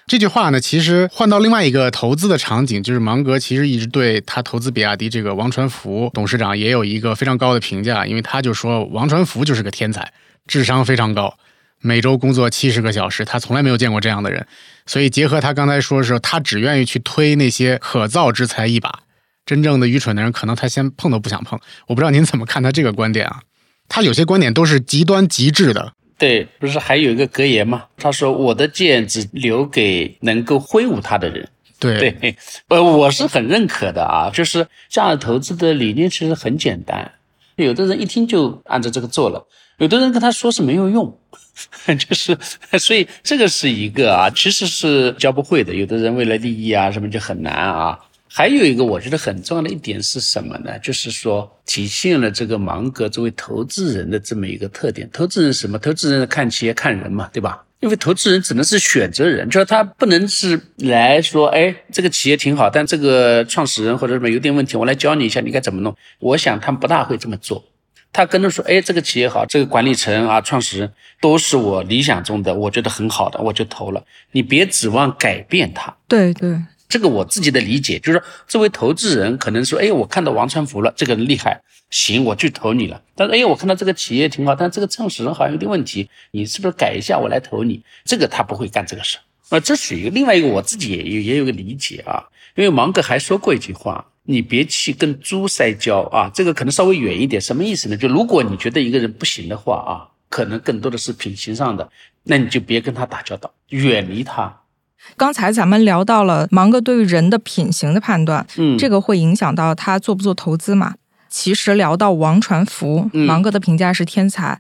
[SPEAKER 1] 这句话呢，其实换到另外一个投资的场景，就是芒格其实一直对他投资比亚迪这个王传福董事长也有一个非常高的评价，因为他就说王传福就是个天才，智商非常高，每周工作七十个小时，他从来没有见过这样的人。所以结合他刚才说的时候，他只愿意去推那些可造之材一把，真正的愚蠢的人可能他先碰都不想碰。我不知道您怎么看他这个观点啊？他有些观点都是极端极致的。
[SPEAKER 3] 对，不是还有一个格言吗？他说：“我的剑只留给能够挥舞它的人。”
[SPEAKER 1] 对
[SPEAKER 3] 对，呃，我是很认可的啊。就是价值投资的理念其实很简单，有的人一听就按照这个做了，有的人跟他说是没有用，就是 所以这个是一个啊，其实是教不会的。有的人为了利益啊什么就很难啊。还有一个我觉得很重要的一点是什么呢？就是说体现了这个芒格作为投资人的这么一个特点。投资人什么？投资人看企业看人嘛，对吧？因为投资人只能是选择人，就是他不能是来说，哎，这个企业挺好，但这个创始人或者什么有点问题，我来教你一下，你该怎么弄。我想他们不大会这么做。他跟着说，哎，这个企业好，这个管理层啊，创始人都是我理想中的，我觉得很好的，我就投了。你别指望改变他。
[SPEAKER 2] 对对。
[SPEAKER 3] 这个我自己的理解就是说，作为投资人，可能说，哎，我看到王传福了，这个人厉害，行，我去投你了。但是，哎，我看到这个企业挺好，但这个创始人好像有点问题，你是不是改一下，我来投你？这个他不会干这个事啊。这属于另外一个，我自己也有也有个理解啊。因为芒格还说过一句话，你别去跟猪赛交啊。这个可能稍微远一点，什么意思呢？就如果你觉得一个人不行的话啊，可能更多的是品行上的，那你就别跟他打交道，远离他。
[SPEAKER 2] 刚才咱们聊到了芒格对于人的品行的判断，
[SPEAKER 3] 嗯，
[SPEAKER 2] 这个会影响到他做不做投资嘛？其实聊到王传福，芒格的评价是天才，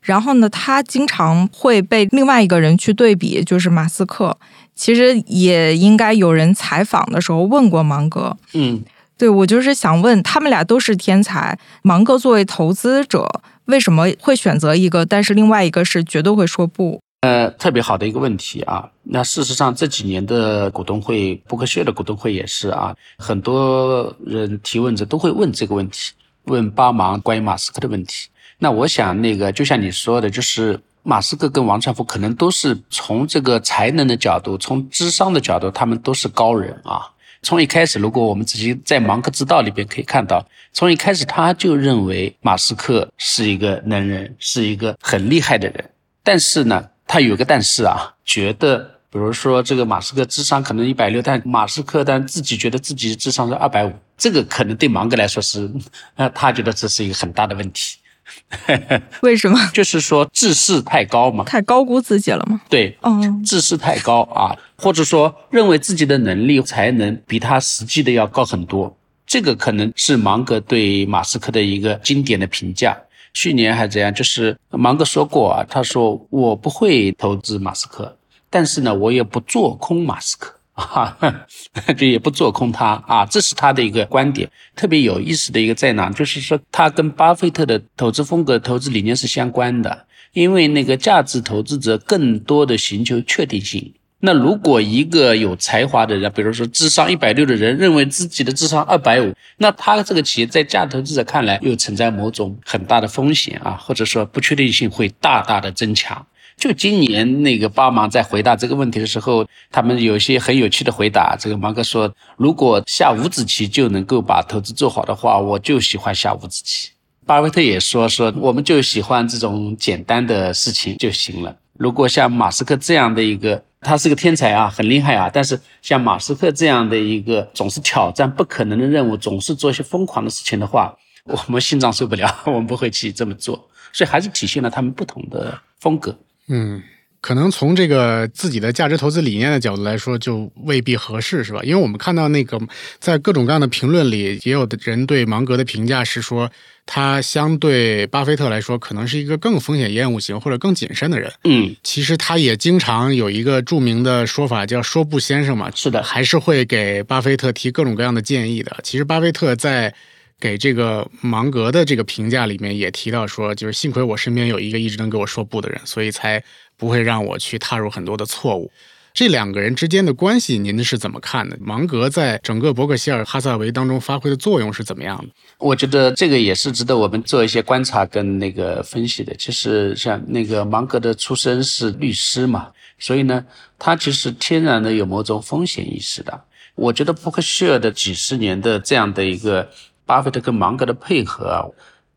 [SPEAKER 2] 然后呢，他经常会被另外一个人去对比，就是马斯克。其实也应该有人采访的时候问过芒格，
[SPEAKER 3] 嗯，
[SPEAKER 2] 对我就是想问，他们俩都是天才，芒格作为投资者为什么会选择一个，但是另外一个是绝对会说不？
[SPEAKER 3] 呃，特别好的一个问题啊。那事实上这几年的股东会，伯克希尔的股东会也是啊，很多人提问者都会问这个问题，问巴芒关于马斯克的问题。那我想，那个就像你说的，就是马斯克跟王传福可能都是从这个才能的角度，从智商的角度，他们都是高人啊。从一开始，如果我们仔细在《芒格之道》里边可以看到，从一开始他就认为马斯克是一个能人，是一个很厉害的人，但是呢。他有个但是啊，觉得比如说这个马斯克智商可能一百六，但马斯克但自己觉得自己智商是二百五，这个可能对芒格来说是，呃，他觉得这是一个很大的问题。
[SPEAKER 2] 为什么？
[SPEAKER 3] 就是说自视太高嘛，
[SPEAKER 2] 太高估自己了吗？
[SPEAKER 3] 对，
[SPEAKER 2] 嗯，
[SPEAKER 3] 自视太高啊，或者说认为自己的能力才能比他实际的要高很多，这个可能是芒格对马斯克的一个经典的评价。去年还怎样？就是芒格说过啊，他说我不会投资马斯克，但是呢，我也不做空马斯克 啊，就也不做空他啊，这是他的一个观点。特别有意思的一个在哪，就是说他跟巴菲特的投资风格、投资理念是相关的，因为那个价值投资者更多的寻求确定性。那如果一个有才华的人，比如说智商一百六的人，认为自己的智商二百五，那他这个企业在价值投资者看来又存在某种很大的风险啊，或者说不确定性会大大的增强。就今年那个巴芒在回答这个问题的时候，他们有些很有趣的回答。这个芒格说，如果下五子棋就能够把投资做好的话，我就喜欢下五子棋。巴菲特也说说，我们就喜欢这种简单的事情就行了。如果像马斯克这样的一个，他是个天才啊，很厉害啊。但是像马斯克这样的一个总是挑战不可能的任务，总是做一些疯狂的事情的话，我们心脏受不了，我们不会去这么做。所以还是体现了他们不同的风格。
[SPEAKER 1] 嗯，可能从这个自己的价值投资理念的角度来说，就未必合适，是吧？因为我们看到那个在各种各样的评论里，也有的人对芒格的评价是说。他相对巴菲特来说，可能是一个更风险厌恶型或者更谨慎的人。
[SPEAKER 3] 嗯，
[SPEAKER 1] 其实他也经常有一个著名的说法，叫“说不先生”嘛。
[SPEAKER 3] 是的，
[SPEAKER 1] 还是会给巴菲特提各种各样的建议的。其实巴菲特在给这个芒格的这个评价里面也提到说，就是幸亏我身边有一个一直能给我说不的人，所以才不会让我去踏入很多的错误。这两个人之间的关系，您是怎么看的？芒格在整个伯克希尔哈萨维当中发挥的作用是怎么样的？
[SPEAKER 3] 我觉得这个也是值得我们做一些观察跟那个分析的。其实像那个芒格的出身是律师嘛，所以呢，他其实天然的有某种风险意识的。我觉得伯克希尔的几十年的这样的一个巴菲特跟芒格的配合啊，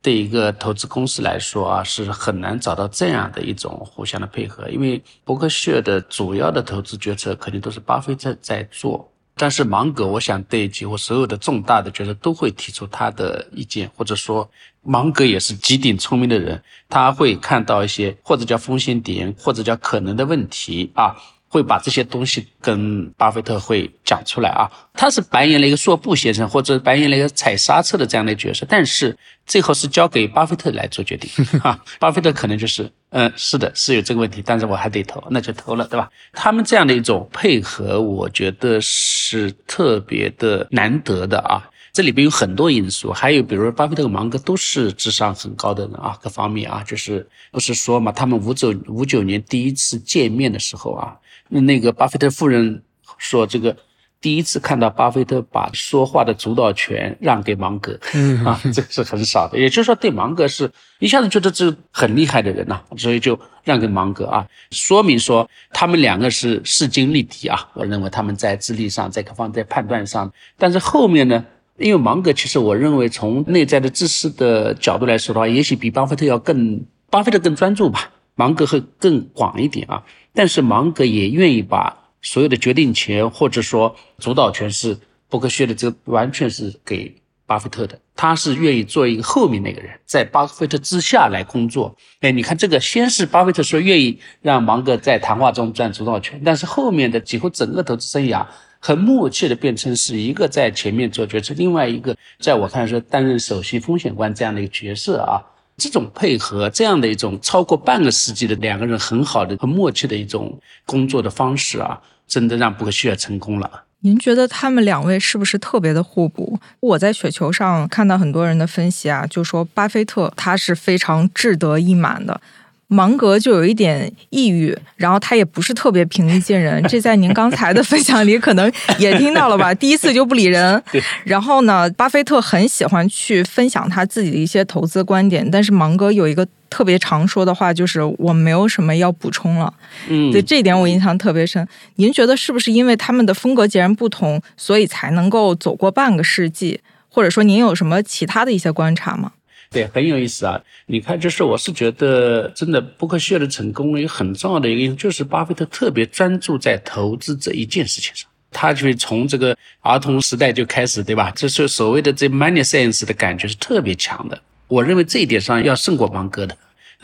[SPEAKER 3] 对一个投资公司来说啊，是很难找到这样的一种互相的配合，因为伯克希尔的主要的投资决策肯定都是巴菲特在做。但是芒格，我想对几乎所有的重大的决策都会提出他的意见，或者说芒格也是极顶聪明的人，他会看到一些或者叫风险点，或者叫可能的问题啊。会把这些东西跟巴菲特会讲出来啊，他是扮演了一个说不先生或者扮演了一个踩刹车的这样的角色，但是最后是交给巴菲特来做决定 啊。巴菲特可能就是，嗯，是的，是有这个问题，但是我还得投，那就投了，对吧？他们这样的一种配合，我觉得是特别的难得的啊。这里边有很多因素，还有比如说巴菲特和芒格都是智商很高的人啊，各方面啊，就是不是说嘛，他们五九五九年第一次见面的时候啊。那个巴菲特夫人说：“这个第一次看到巴菲特把说话的主导权让给芒格，啊，这个是很少的。也就是说，对芒格是一下子觉得这很厉害的人呐，所以就让给芒格啊，说明说他们两个是势均力敌啊。我认为他们在智力上，在各方在判断上，但是后面呢，因为芒格其实我认为从内在的知识的角度来说的话，也许比巴菲特要更，巴菲特更专注吧，芒格会更广一点啊。”但是芒格也愿意把所有的决定权或者说主导权是伯克希尔的，这完全是给巴菲特的。他是愿意做一个后面那个人，在巴菲特之下来工作。哎，你看这个，先是巴菲特说愿意让芒格在谈话中占主导权，但是后面的几乎整个投资生涯很默契的变成是一个在前面做决策，另外一个在我看来说担任首席风险官这样的一个角色啊。这种配合，这样的一种超过半个世纪的两个人很好的、很默契的一种工作的方式啊，真的让伯克希尔成功了。
[SPEAKER 2] 您觉得他们两位是不是特别的互补？我在雪球上看到很多人的分析啊，就说巴菲特他是非常志得意满的。芒格就有一点抑郁，然后他也不是特别平易近人，这在您刚才的分享里可能也听到了吧？第一次就不理人。然后呢，巴菲特很喜欢去分享他自己的一些投资观点，但是芒格有一个特别常说的话，就是我没有什么要补充了。
[SPEAKER 3] 嗯，
[SPEAKER 2] 对这一点我印象特别深。您觉得是不是因为他们的风格截然不同，所以才能够走过半个世纪？或者说您有什么其他的一些观察吗？
[SPEAKER 3] 对，很有意思啊！你看，就是我是觉得，真的伯克希尔的成功有很重要的一个因素，就是巴菲特特别专注在投资这一件事情上。他就从这个儿童时代就开始，对吧？这是所谓的这 money sense 的感觉是特别强的。我认为这一点上要胜过芒格的，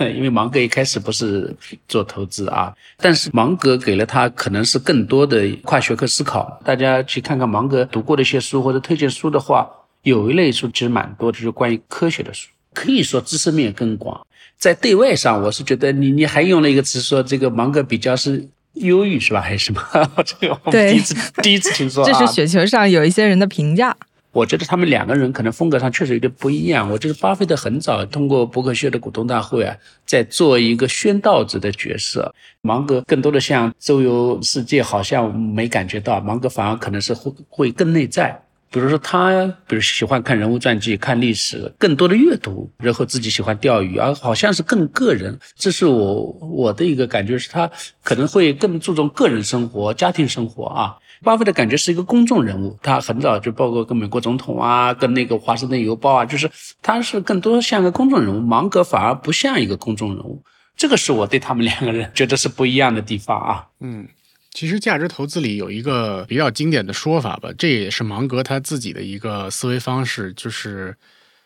[SPEAKER 3] 因为芒格一开始不是做投资啊，但是芒格给了他可能是更多的跨学科思考。大家去看看芒格读过的一些书或者推荐书的话。有一类书其实蛮多，就是关于科学的书，可以说知识面更广。在对外上，我是觉得你你还用了一个词说这个芒格比较是忧郁是吧？还是什么？这个我第一次第一次听说。
[SPEAKER 2] 这是雪球上有一些人的评价。
[SPEAKER 3] 我觉得他们两个人可能风格上确实有点不一样。我觉得巴菲特很早通过伯克希尔的股东大会啊，在做一个宣道者的角色。芒格更多的像周游世界，好像没感觉到。芒格反而可能是会会更内在。比如说他，比如喜欢看人物传记、看历史，更多的阅读，然后自己喜欢钓鱼，而好像是更个人。这是我我的一个感觉，是他可能会更注重个人生活、家庭生活啊。巴菲特感觉是一个公众人物，他很早就包括跟美国总统啊，跟那个华盛顿邮报啊，就是他是更多像个公众人物。芒格反而不像一个公众人物，这个是我对他们两个人觉得是不一样的地方啊。
[SPEAKER 1] 嗯。其实价值投资里有一个比较经典的说法吧，这也是芒格他自己的一个思维方式，就是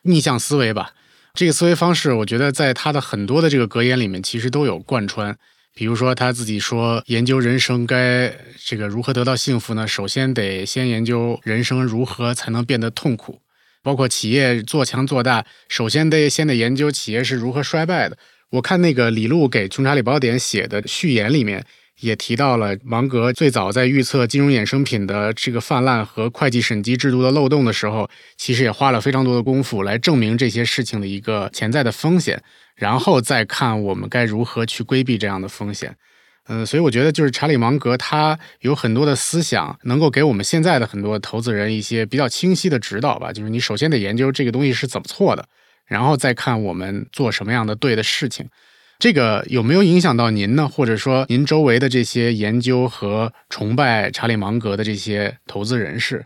[SPEAKER 1] 逆向思维吧。这个思维方式，我觉得在他的很多的这个格言里面，其实都有贯穿。比如说他自己说，研究人生该这个如何得到幸福呢？首先得先研究人生如何才能变得痛苦。包括企业做强做大，首先得先得研究企业是如何衰败的。我看那个李路给《穷查理宝典》写的序言里面。也提到了芒格最早在预测金融衍生品的这个泛滥和会计审计制度的漏洞的时候，其实也花了非常多的功夫来证明这些事情的一个潜在的风险，然后再看我们该如何去规避这样的风险。嗯，所以我觉得就是查理芒格他有很多的思想，能够给我们现在的很多投资人一些比较清晰的指导吧。就是你首先得研究这个东西是怎么错的，然后再看我们做什么样的对的事情。这个有没有影响到您呢？或者说您周围的这些研究和崇拜查理芒格的这些投资人士？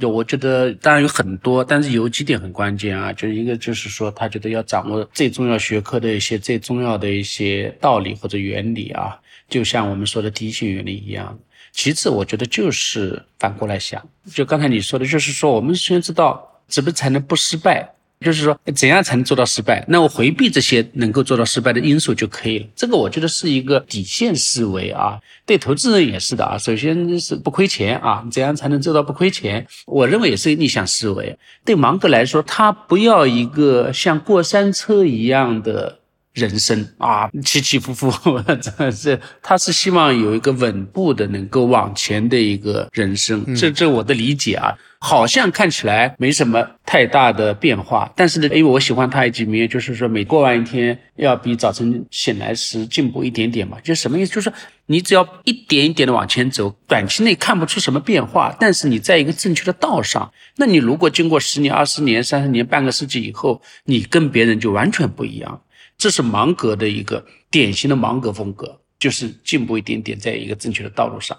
[SPEAKER 3] 有，我觉得当然有很多，但是有几点很关键啊，就是一个就是说，他觉得要掌握最重要学科的一些最重要的一些道理或者原理啊，就像我们说的第一性原理一样。其次，我觉得就是反过来想，就刚才你说的，就是说我们先知道怎么才能不失败。就是说，怎样才能做到失败？那我回避这些能够做到失败的因素就可以了。这个我觉得是一个底线思维啊，对投资人也是的啊。首先是不亏钱啊，怎样才能做到不亏钱？我认为也是逆向思维。对芒格来说，他不要一个像过山车一样的。人生啊，起起伏伏，真的是，他是希望有一个稳步的能够往前的一个人生，这这我的理解啊，好像看起来没什么太大的变化，但是呢，因为我喜欢他一句名言，就是说每过完一天，要比早晨醒来时进步一点点嘛，就什么意思？就是你只要一点一点的往前走，短期内看不出什么变化，但是你在一个正确的道上，那你如果经过十年、二十年、三十年、半个世纪以后，你跟别人就完全不一样。这是芒格的一个典型的芒格风格，就是进步一点点，在一个正确的道路上。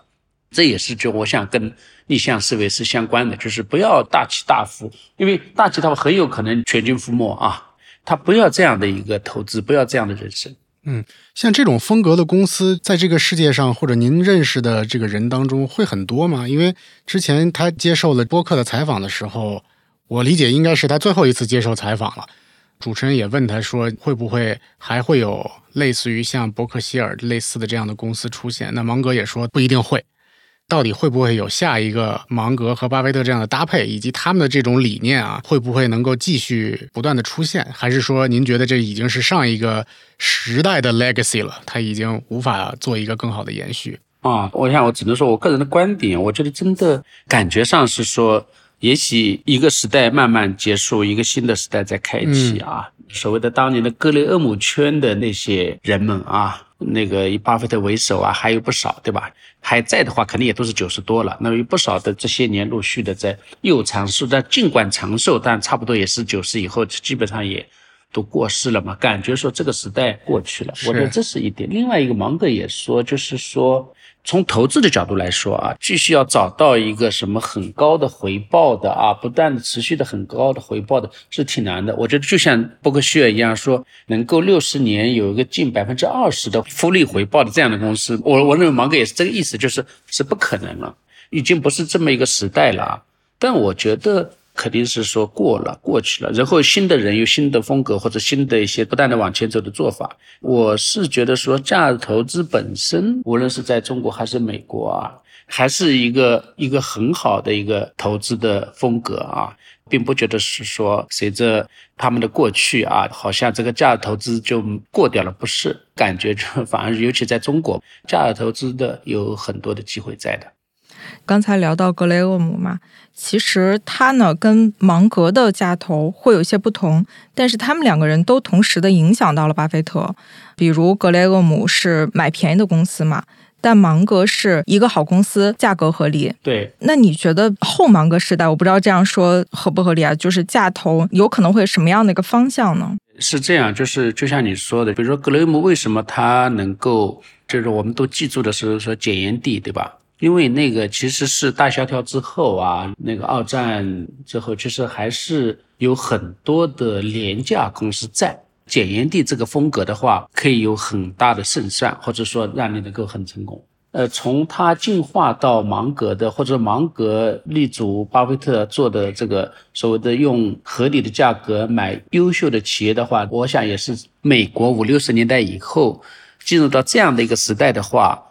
[SPEAKER 3] 这也是就我想跟逆向思维是相关的，就是不要大起大伏，因为大起大伏很有可能全军覆没啊。他不要这样的一个投资，不要这样的人生。
[SPEAKER 1] 嗯，像这种风格的公司，在这个世界上或者您认识的这个人当中会很多吗？因为之前他接受了播客的采访的时候，我理解应该是他最后一次接受采访了。主持人也问他说：“会不会还会有类似于像伯克希尔类似的这样的公司出现？”那芒格也说不一定会。到底会不会有下一个芒格和巴菲特这样的搭配，以及他们的这种理念啊，会不会能够继续不断的出现？还是说您觉得这已经是上一个时代的 legacy 了？它已经无法做一个更好的延续
[SPEAKER 3] 啊？我想我只能说我个人的观点，我觉得真的感觉上是说。也许一个时代慢慢结束，一个新的时代在开启啊！所谓的当年的格雷厄姆圈的那些人们啊，那个以巴菲特为首啊，还有不少，对吧？还在的话，肯定也都是九十多了。那么有不少的这些年陆续的在又长寿，但尽管长寿，但差不多也是九十以后，基本上也都过世了嘛。感觉说这个时代过去了，我觉得这是一点。另外一个芒格也说，就是说。从投资的角度来说啊，继续要找到一个什么很高的回报的啊，不断的持续的很高的回报的是挺难的。我觉得就像伯克希尔一样，说能够六十年有一个近百分之二十的复利回报的这样的公司，我我认为芒格也是这个意思，就是是不可能了，已经不是这么一个时代了啊。但我觉得。肯定是说过了，过去了，然后新的人有新的风格或者新的一些不断的往前走的做法。我是觉得说价值投资本身，无论是在中国还是美国啊，还是一个一个很好的一个投资的风格啊，并不觉得是说随着他们的过去啊，好像这个价值投资就过掉了，不是，感觉就反而尤其在中国，价值投资的有很多的机会在的。
[SPEAKER 2] 刚才聊到格雷厄姆嘛，其实他呢跟芒格的价投会有些不同，但是他们两个人都同时的影响到了巴菲特。比如格雷厄姆是买便宜的公司嘛，但芒格是一个好公司，价格合理。
[SPEAKER 3] 对，
[SPEAKER 2] 那你觉得后芒格时代，我不知道这样说合不合理啊？就是价投有可能会什么样的一个方向呢？
[SPEAKER 3] 是这样，就是就像你说的，比如说格雷厄姆为什么他能够，就是我们都记住的是说检验地，对吧？因为那个其实是大萧条之后啊，那个二战之后，其实还是有很多的廉价公司在。检验地这个风格的话，可以有很大的胜算，或者说让你能够很成功。呃，从它进化到芒格的，或者芒格立足巴菲特做的这个所谓的用合理的价格买优秀的企业的话，我想也是美国五六十年代以后进入到这样的一个时代的话。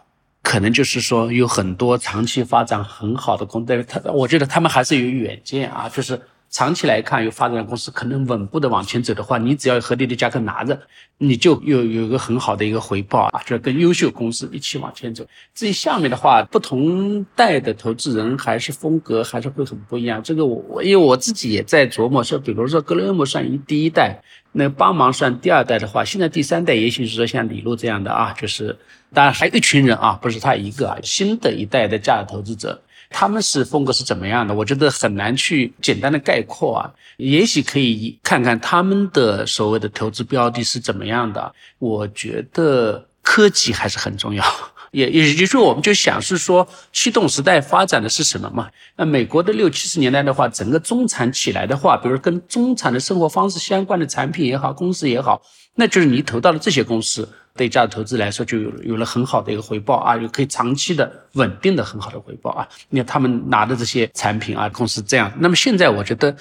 [SPEAKER 3] 可能就是说有很多长期发展很好的公司，他我觉得他们还是有远见啊，就是长期来看有发展的公司，可能稳步的往前走的话，你只要合理的价格拿着，你就有有一个很好的一个回报啊，就是跟优秀公司一起往前走。至于下面的话，不同代的投资人还是风格还是会很不一样。这个我因为我自己也在琢磨，说比如说格雷厄姆算一第一代。那帮忙算第二代的话，现在第三代也许是说像李路这样的啊，就是当然还有一群人啊，不是他一个啊，新的一代的价值投资者，他们是风格是怎么样的？我觉得很难去简单的概括啊。也许可以看看他们的所谓的投资标的是怎么样的。我觉得科技还是很重要。也也就是，我们就想是说，驱动时代发展的是什么嘛？那美国的六七十年代的话，整个中产起来的话，比如跟中产的生活方式相关的产品也好，公司也好，那就是你投到了这些公司，对价值投资来说就有有了很好的一个回报啊，有可以长期的稳定的很好的回报啊。你看他们拿的这些产品啊，公司这样。那么现在我觉得，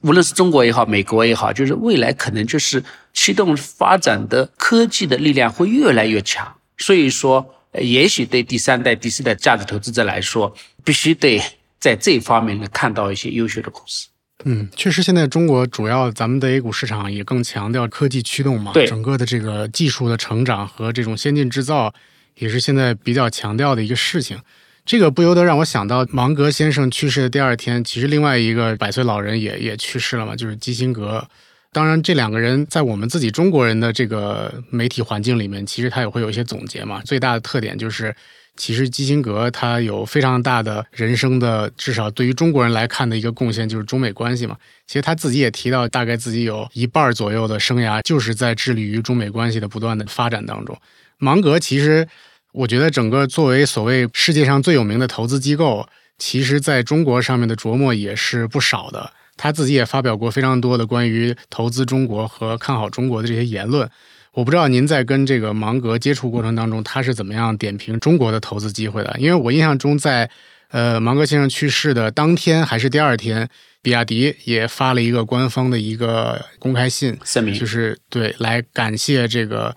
[SPEAKER 3] 无论是中国也好，美国也好，就是未来可能就是驱动发展的科技的力量会越来越强，所以说。也许对第三代、第四代价值投资者来说，必须得在这方面呢看到一些优秀的公司。
[SPEAKER 1] 嗯，确实，现在中国主要咱们的 A 股市场也更强调科技驱动嘛，
[SPEAKER 3] 对
[SPEAKER 1] 整个的这个技术的成长和这种先进制造，也是现在比较强调的一个事情。这个不由得让我想到，芒格先生去世的第二天，其实另外一个百岁老人也也去世了嘛，就是基辛格。当然，这两个人在我们自己中国人的这个媒体环境里面，其实他也会有一些总结嘛。最大的特点就是，其实基辛格他有非常大的人生的，至少对于中国人来看的一个贡献，就是中美关系嘛。其实他自己也提到，大概自己有一半左右的生涯就是在致力于中美关系的不断的发展当中。芒格其实，我觉得整个作为所谓世界上最有名的投资机构，其实在中国上面的琢磨也是不少的。他自己也发表过非常多的关于投资中国和看好中国的这些言论。我不知道您在跟这个芒格接触过程当中，他是怎么样点评中国的投资机会的？因为我印象中，在呃芒格先生去世的当天还是第二天，比亚迪也发了一个官方的一个公开信
[SPEAKER 3] 声明，
[SPEAKER 1] 就是对来感谢这个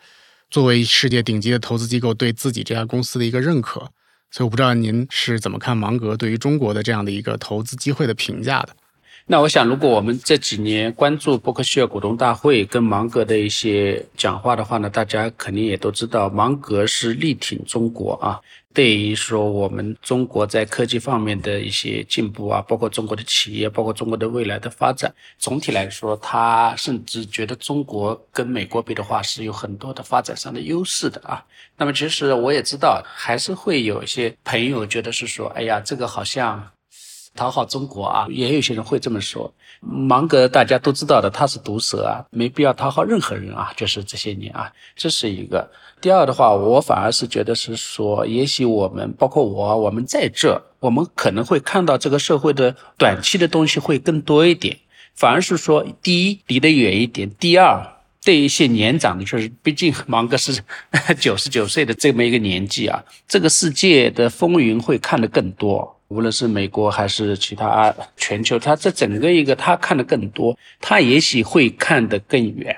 [SPEAKER 1] 作为世界顶级的投资机构对自己这家公司的一个认可。所以我不知道您是怎么看芒格对于中国的这样的一个投资机会的评价的。
[SPEAKER 3] 那我想，如果我们这几年关注伯克希尔股东大会跟芒格的一些讲话的话呢，大家肯定也都知道，芒格是力挺中国啊。对于说我们中国在科技方面的一些进步啊，包括中国的企业，包括中国的未来的发展，总体来说，他甚至觉得中国跟美国比的话是有很多的发展上的优势的啊。那么其实我也知道，还是会有一些朋友觉得是说，哎呀，这个好像。讨好中国啊，也有些人会这么说。芒格大家都知道的，他是毒舌啊，没必要讨好任何人啊。就是这些年啊，这是一个。第二的话，我反而是觉得是说，也许我们包括我，我们在这，我们可能会看到这个社会的短期的东西会更多一点。反而是说，第一离得远一点，第二对一些年长的，就是毕竟 芒格是九十九岁的这么一个年纪啊，这个世界的风云会看得更多。无论是美国还是其他全球，他这整个一个他看的更多，他也许会看得更远，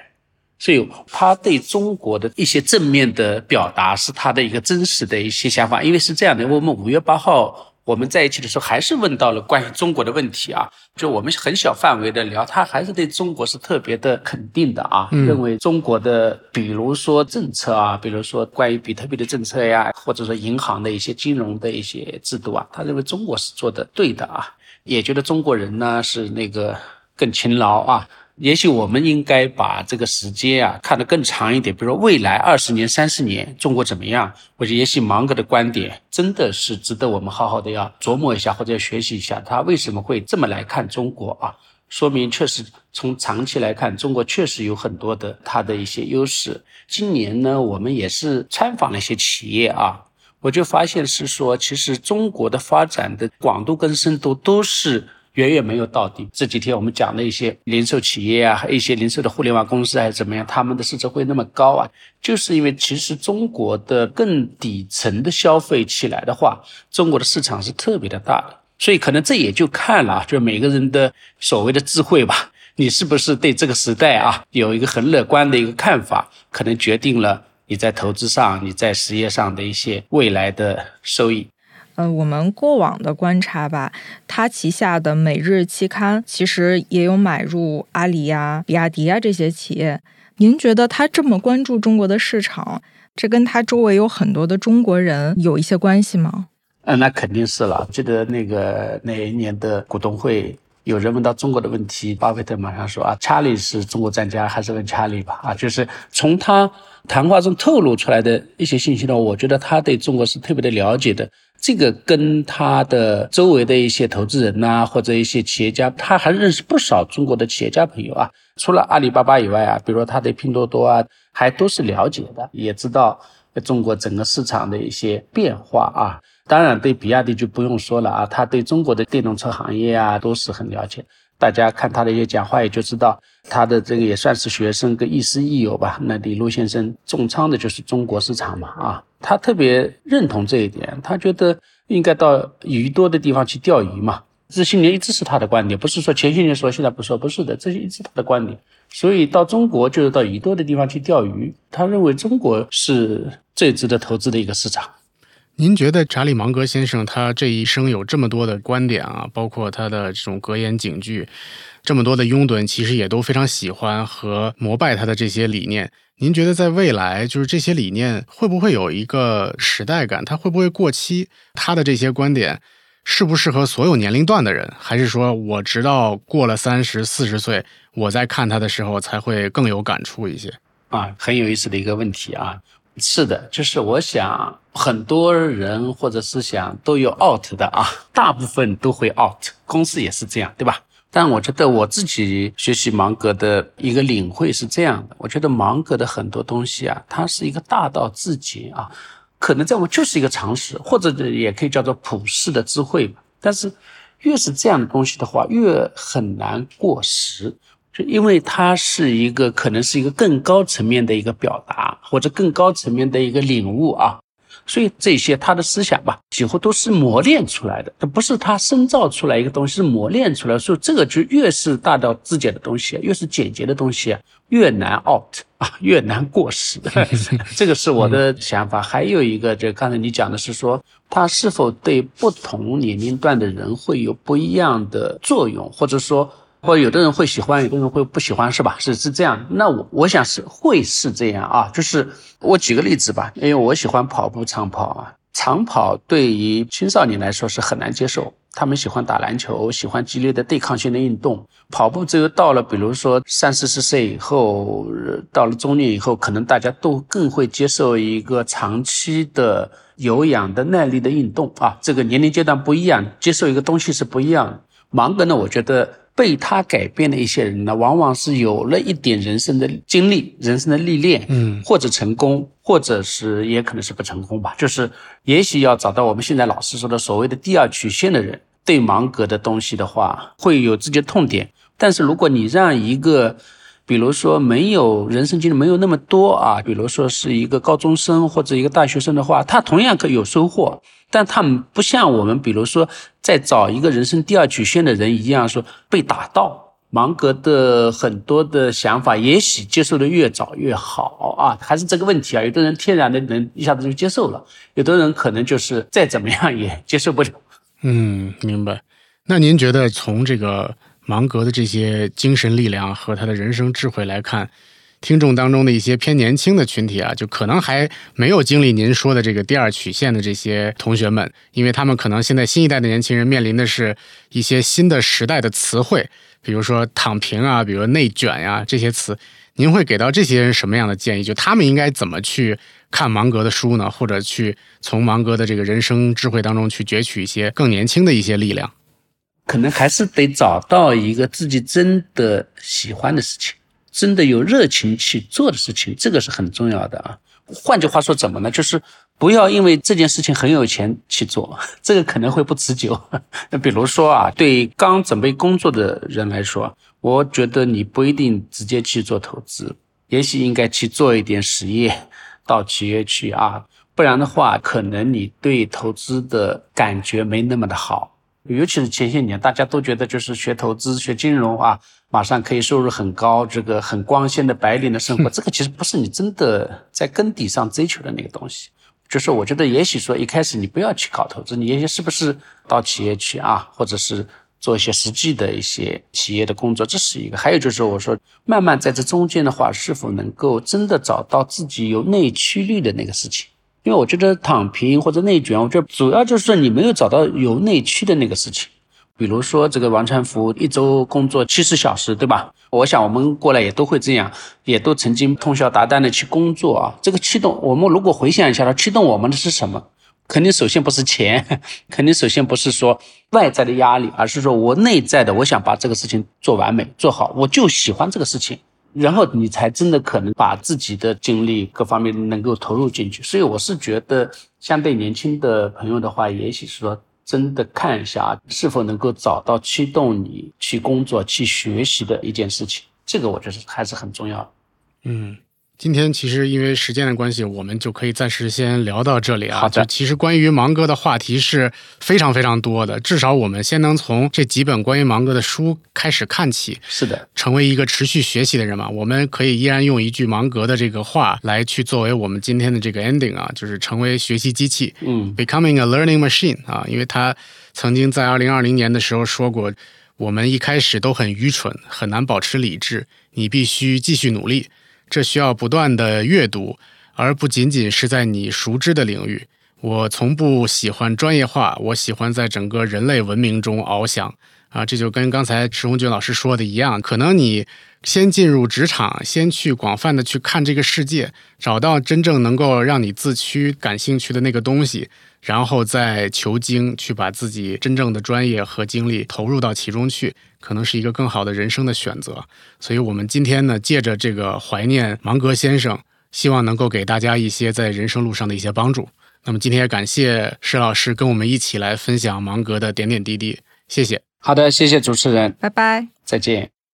[SPEAKER 3] 所以他对中国的一些正面的表达是他的一个真实的一些想法，因为是这样的，我们五月八号。我们在一起的时候，还是问到了关于中国的问题啊。就我们很小范围的聊，他还是对中国是特别的肯定的啊，认为中国的，比如说政策啊，比如说关于比特币的政策呀，或者说银行的一些金融的一些制度啊，他认为中国是做的对的啊，也觉得中国人呢是那个更勤劳啊。也许我们应该把这个时间啊看得更长一点，比如说未来二十年、三十年中国怎么样？或者也许芒格的观点真的是值得我们好好的要琢磨一下，或者要学习一下，他为什么会这么来看中国啊？说明确实从长期来看，中国确实有很多的它的一些优势。今年呢，我们也是参访了一些企业啊，我就发现是说，其实中国的发展的广度跟深度都是。远远没有到底。这几天我们讲的一些零售企业啊，一些零售的互联网公司还是怎么样，他们的市值会那么高啊？就是因为其实中国的更底层的消费起来的话，中国的市场是特别的大的。所以可能这也就看了，就每个人的所谓的智慧吧，你是不是对这个时代啊有一个很乐观的一个看法，可能决定了你在投资上、你在实业上的一些未来的收益。
[SPEAKER 2] 呃，我们过往的观察吧，他旗下的每日期刊其实也有买入阿里呀、比亚迪啊这些企业。您觉得他这么关注中国的市场，这跟他周围有很多的中国人有一些关系吗？
[SPEAKER 3] 嗯，那肯定是了。记得那个那一年的股东会，有人问到中国的问题，巴菲特马上说啊，查理是中国专家，还是问查理吧？啊，就是从他谈话中透露出来的一些信息呢，我觉得他对中国是特别的了解的。这个跟他的周围的一些投资人呐，或者一些企业家，他还认识不少中国的企业家朋友啊。除了阿里巴巴以外啊，比如说他对拼多多啊，还都是了解的，也知道中国整个市场的一些变化啊。当然，对比亚迪就不用说了啊，他对中国的电动车行业啊都是很了解。大家看他的一些讲话，也就知道他的这个也算是学生，跟亦师亦友吧。那李路先生重仓的就是中国市场嘛，啊，他特别认同这一点，他觉得应该到鱼多的地方去钓鱼嘛。这些年一直是他的观点，不是说前些年说现在不说，不是的，这些一直他的观点。所以到中国就是到鱼多的地方去钓鱼，他认为中国是最值得投资的一个市场。
[SPEAKER 1] 您觉得查理芒格先生他这一生有这么多的观点啊，包括他的这种格言警句，这么多的拥趸，其实也都非常喜欢和膜拜他的这些理念。您觉得在未来，就是这些理念会不会有一个时代感？他会不会过期？他的这些观点适不适合所有年龄段的人？还是说我直到过了三十四十岁，我在看他的时候才会更有感触一些？
[SPEAKER 3] 啊，很有意思的一个问题啊。是的，就是我想很多人或者思想都有 out 的啊，大部分都会 out，公司也是这样，对吧？但我觉得我自己学习芒格的一个领会是这样的，我觉得芒格的很多东西啊，它是一个大道至简啊，可能在我就是一个常识，或者也可以叫做普世的智慧吧。但是越是这样的东西的话，越很难过时。就因为它是一个可能是一个更高层面的一个表达，或者更高层面的一个领悟啊，所以这些他的思想吧，几乎都是磨练出来的，它不是他深造出来一个东西，是磨练出来。所以这个就越是大道至简的东西，越是简洁的东西，越难 out 啊，越难过时。这个是我的想法。还有一个，就刚才你讲的是说，它是否对不同年龄段的人会有不一样的作用，或者说。或者有的人会喜欢，有的人会不喜欢，是吧？是是这样。那我我想是会是这样啊。就是我举个例子吧，因为我喜欢跑步长跑啊。长跑对于青少年来说是很难接受，他们喜欢打篮球，喜欢激烈的对抗性的运动。跑步只有到了比如说三四十岁以后，到了中年以后，可能大家都更会接受一个长期的有氧的耐力的运动啊。这个年龄阶段不一样，接受一个东西是不一样的。芒格呢，我觉得。被他改变的一些人呢，往往是有了一点人生的经历、人生的历练，嗯，或者成功，或者是也可能是不成功吧。就是也许要找到我们现在老师说的所谓的第二曲线的人，对芒格的东西的话，会有自己的痛点。但是如果你让一个，比如说没有人生经历没有那么多啊，比如说是一个高中生或者一个大学生的话，他同样可以有收获。但他们不像我们，比如说在找一个人生第二曲线的人一样，说被打到。芒格的很多的想法，也许接受的越早越好啊，还是这个问题啊。有的人天然的能一下子就接受了，有的人可能就是再怎么样也接受不了。
[SPEAKER 1] 嗯，明白。那您觉得从这个芒格的这些精神力量和他的人生智慧来看？听众当中的一些偏年轻的群体啊，就可能还没有经历您说的这个第二曲线的这些同学们，因为他们可能现在新一代的年轻人面临的是一些新的时代的词汇，比如说躺平啊，比如内卷呀这些词，您会给到这些人什么样的建议？就他们应该怎么去看芒格的书呢？或者去从芒格的这个人生智慧当中去攫取一些更年轻的一些力量？
[SPEAKER 3] 可能还是得找到一个自己真的喜欢的事情。真的有热情去做的事情，这个是很重要的啊。换句话说，怎么呢？就是不要因为这件事情很有钱去做，这个可能会不持久。那 比如说啊，对刚准备工作的人来说，我觉得你不一定直接去做投资，也许应该去做一点实业，到企业去啊。不然的话，可能你对投资的感觉没那么的好。尤其是前些年，大家都觉得就是学投资、学金融啊。马上可以收入很高，这个很光鲜的白领的生活，这个其实不是你真的在根底上追求的那个东西。就是我觉得，也许说一开始你不要去搞投资，你也许是不是到企业去啊，或者是做一些实际的一些企业的工作，这是一个。还有就是我说，慢慢在这中间的话，是否能够真的找到自己有内驱力的那个事情？因为我觉得躺平或者内卷，我觉得主要就是你没有找到有内驱的那个事情。比如说，这个王传福一周工作七十小时，对吧？我想我们过来也都会这样，也都曾经通宵达旦的去工作啊。这个驱动我们如果回想一下，它驱动我们的是什么？肯定首先不是钱，肯定首先不是说外在的压力，而是说我内在的，我想把这个事情做完美、做好，我就喜欢这个事情，然后你才真的可能把自己的精力各方面能够投入进去。所以我是觉得，相对年轻的朋友的话，也许是说真的看一下是否能够找到驱动你去工作、去学习的一件事情，这个我觉得还是很重要。
[SPEAKER 1] 嗯。今天其实因为时间的关系，我们就可以暂时先聊到这里啊。
[SPEAKER 3] 好的。
[SPEAKER 1] 其实关于芒格的话题是非常非常多的，至少我们先能从这几本关于芒格的书开始看起。
[SPEAKER 3] 是的。
[SPEAKER 1] 成为一个持续学习的人嘛，我们可以依然用一句芒格的这个话来去作为我们今天的这个 ending 啊，就是成为学习机器。
[SPEAKER 3] 嗯。
[SPEAKER 1] Becoming a learning machine 啊，因为他曾经在二零二零年的时候说过，我们一开始都很愚蠢，很难保持理智，你必须继续努力。这需要不断的阅读，而不仅仅是在你熟知的领域。我从不喜欢专业化，我喜欢在整个人类文明中翱翔。啊，这就跟刚才迟红军老师说的一样，可能你先进入职场，先去广泛的去看这个世界，找到真正能够让你自驱、感兴趣的那个东西。然后再求精，去把自己真正的专业和精力投入到其中去，可能是一个更好的人生的选择。所以，我们今天呢，借着这个怀念芒格先生，希望能够给大家一些在人生路上的一些帮助。那么，今天也感谢施老师跟我们一起来分享芒格的点点滴滴，谢谢。
[SPEAKER 3] 好的，谢谢主持人，
[SPEAKER 2] 拜拜，
[SPEAKER 3] 再见。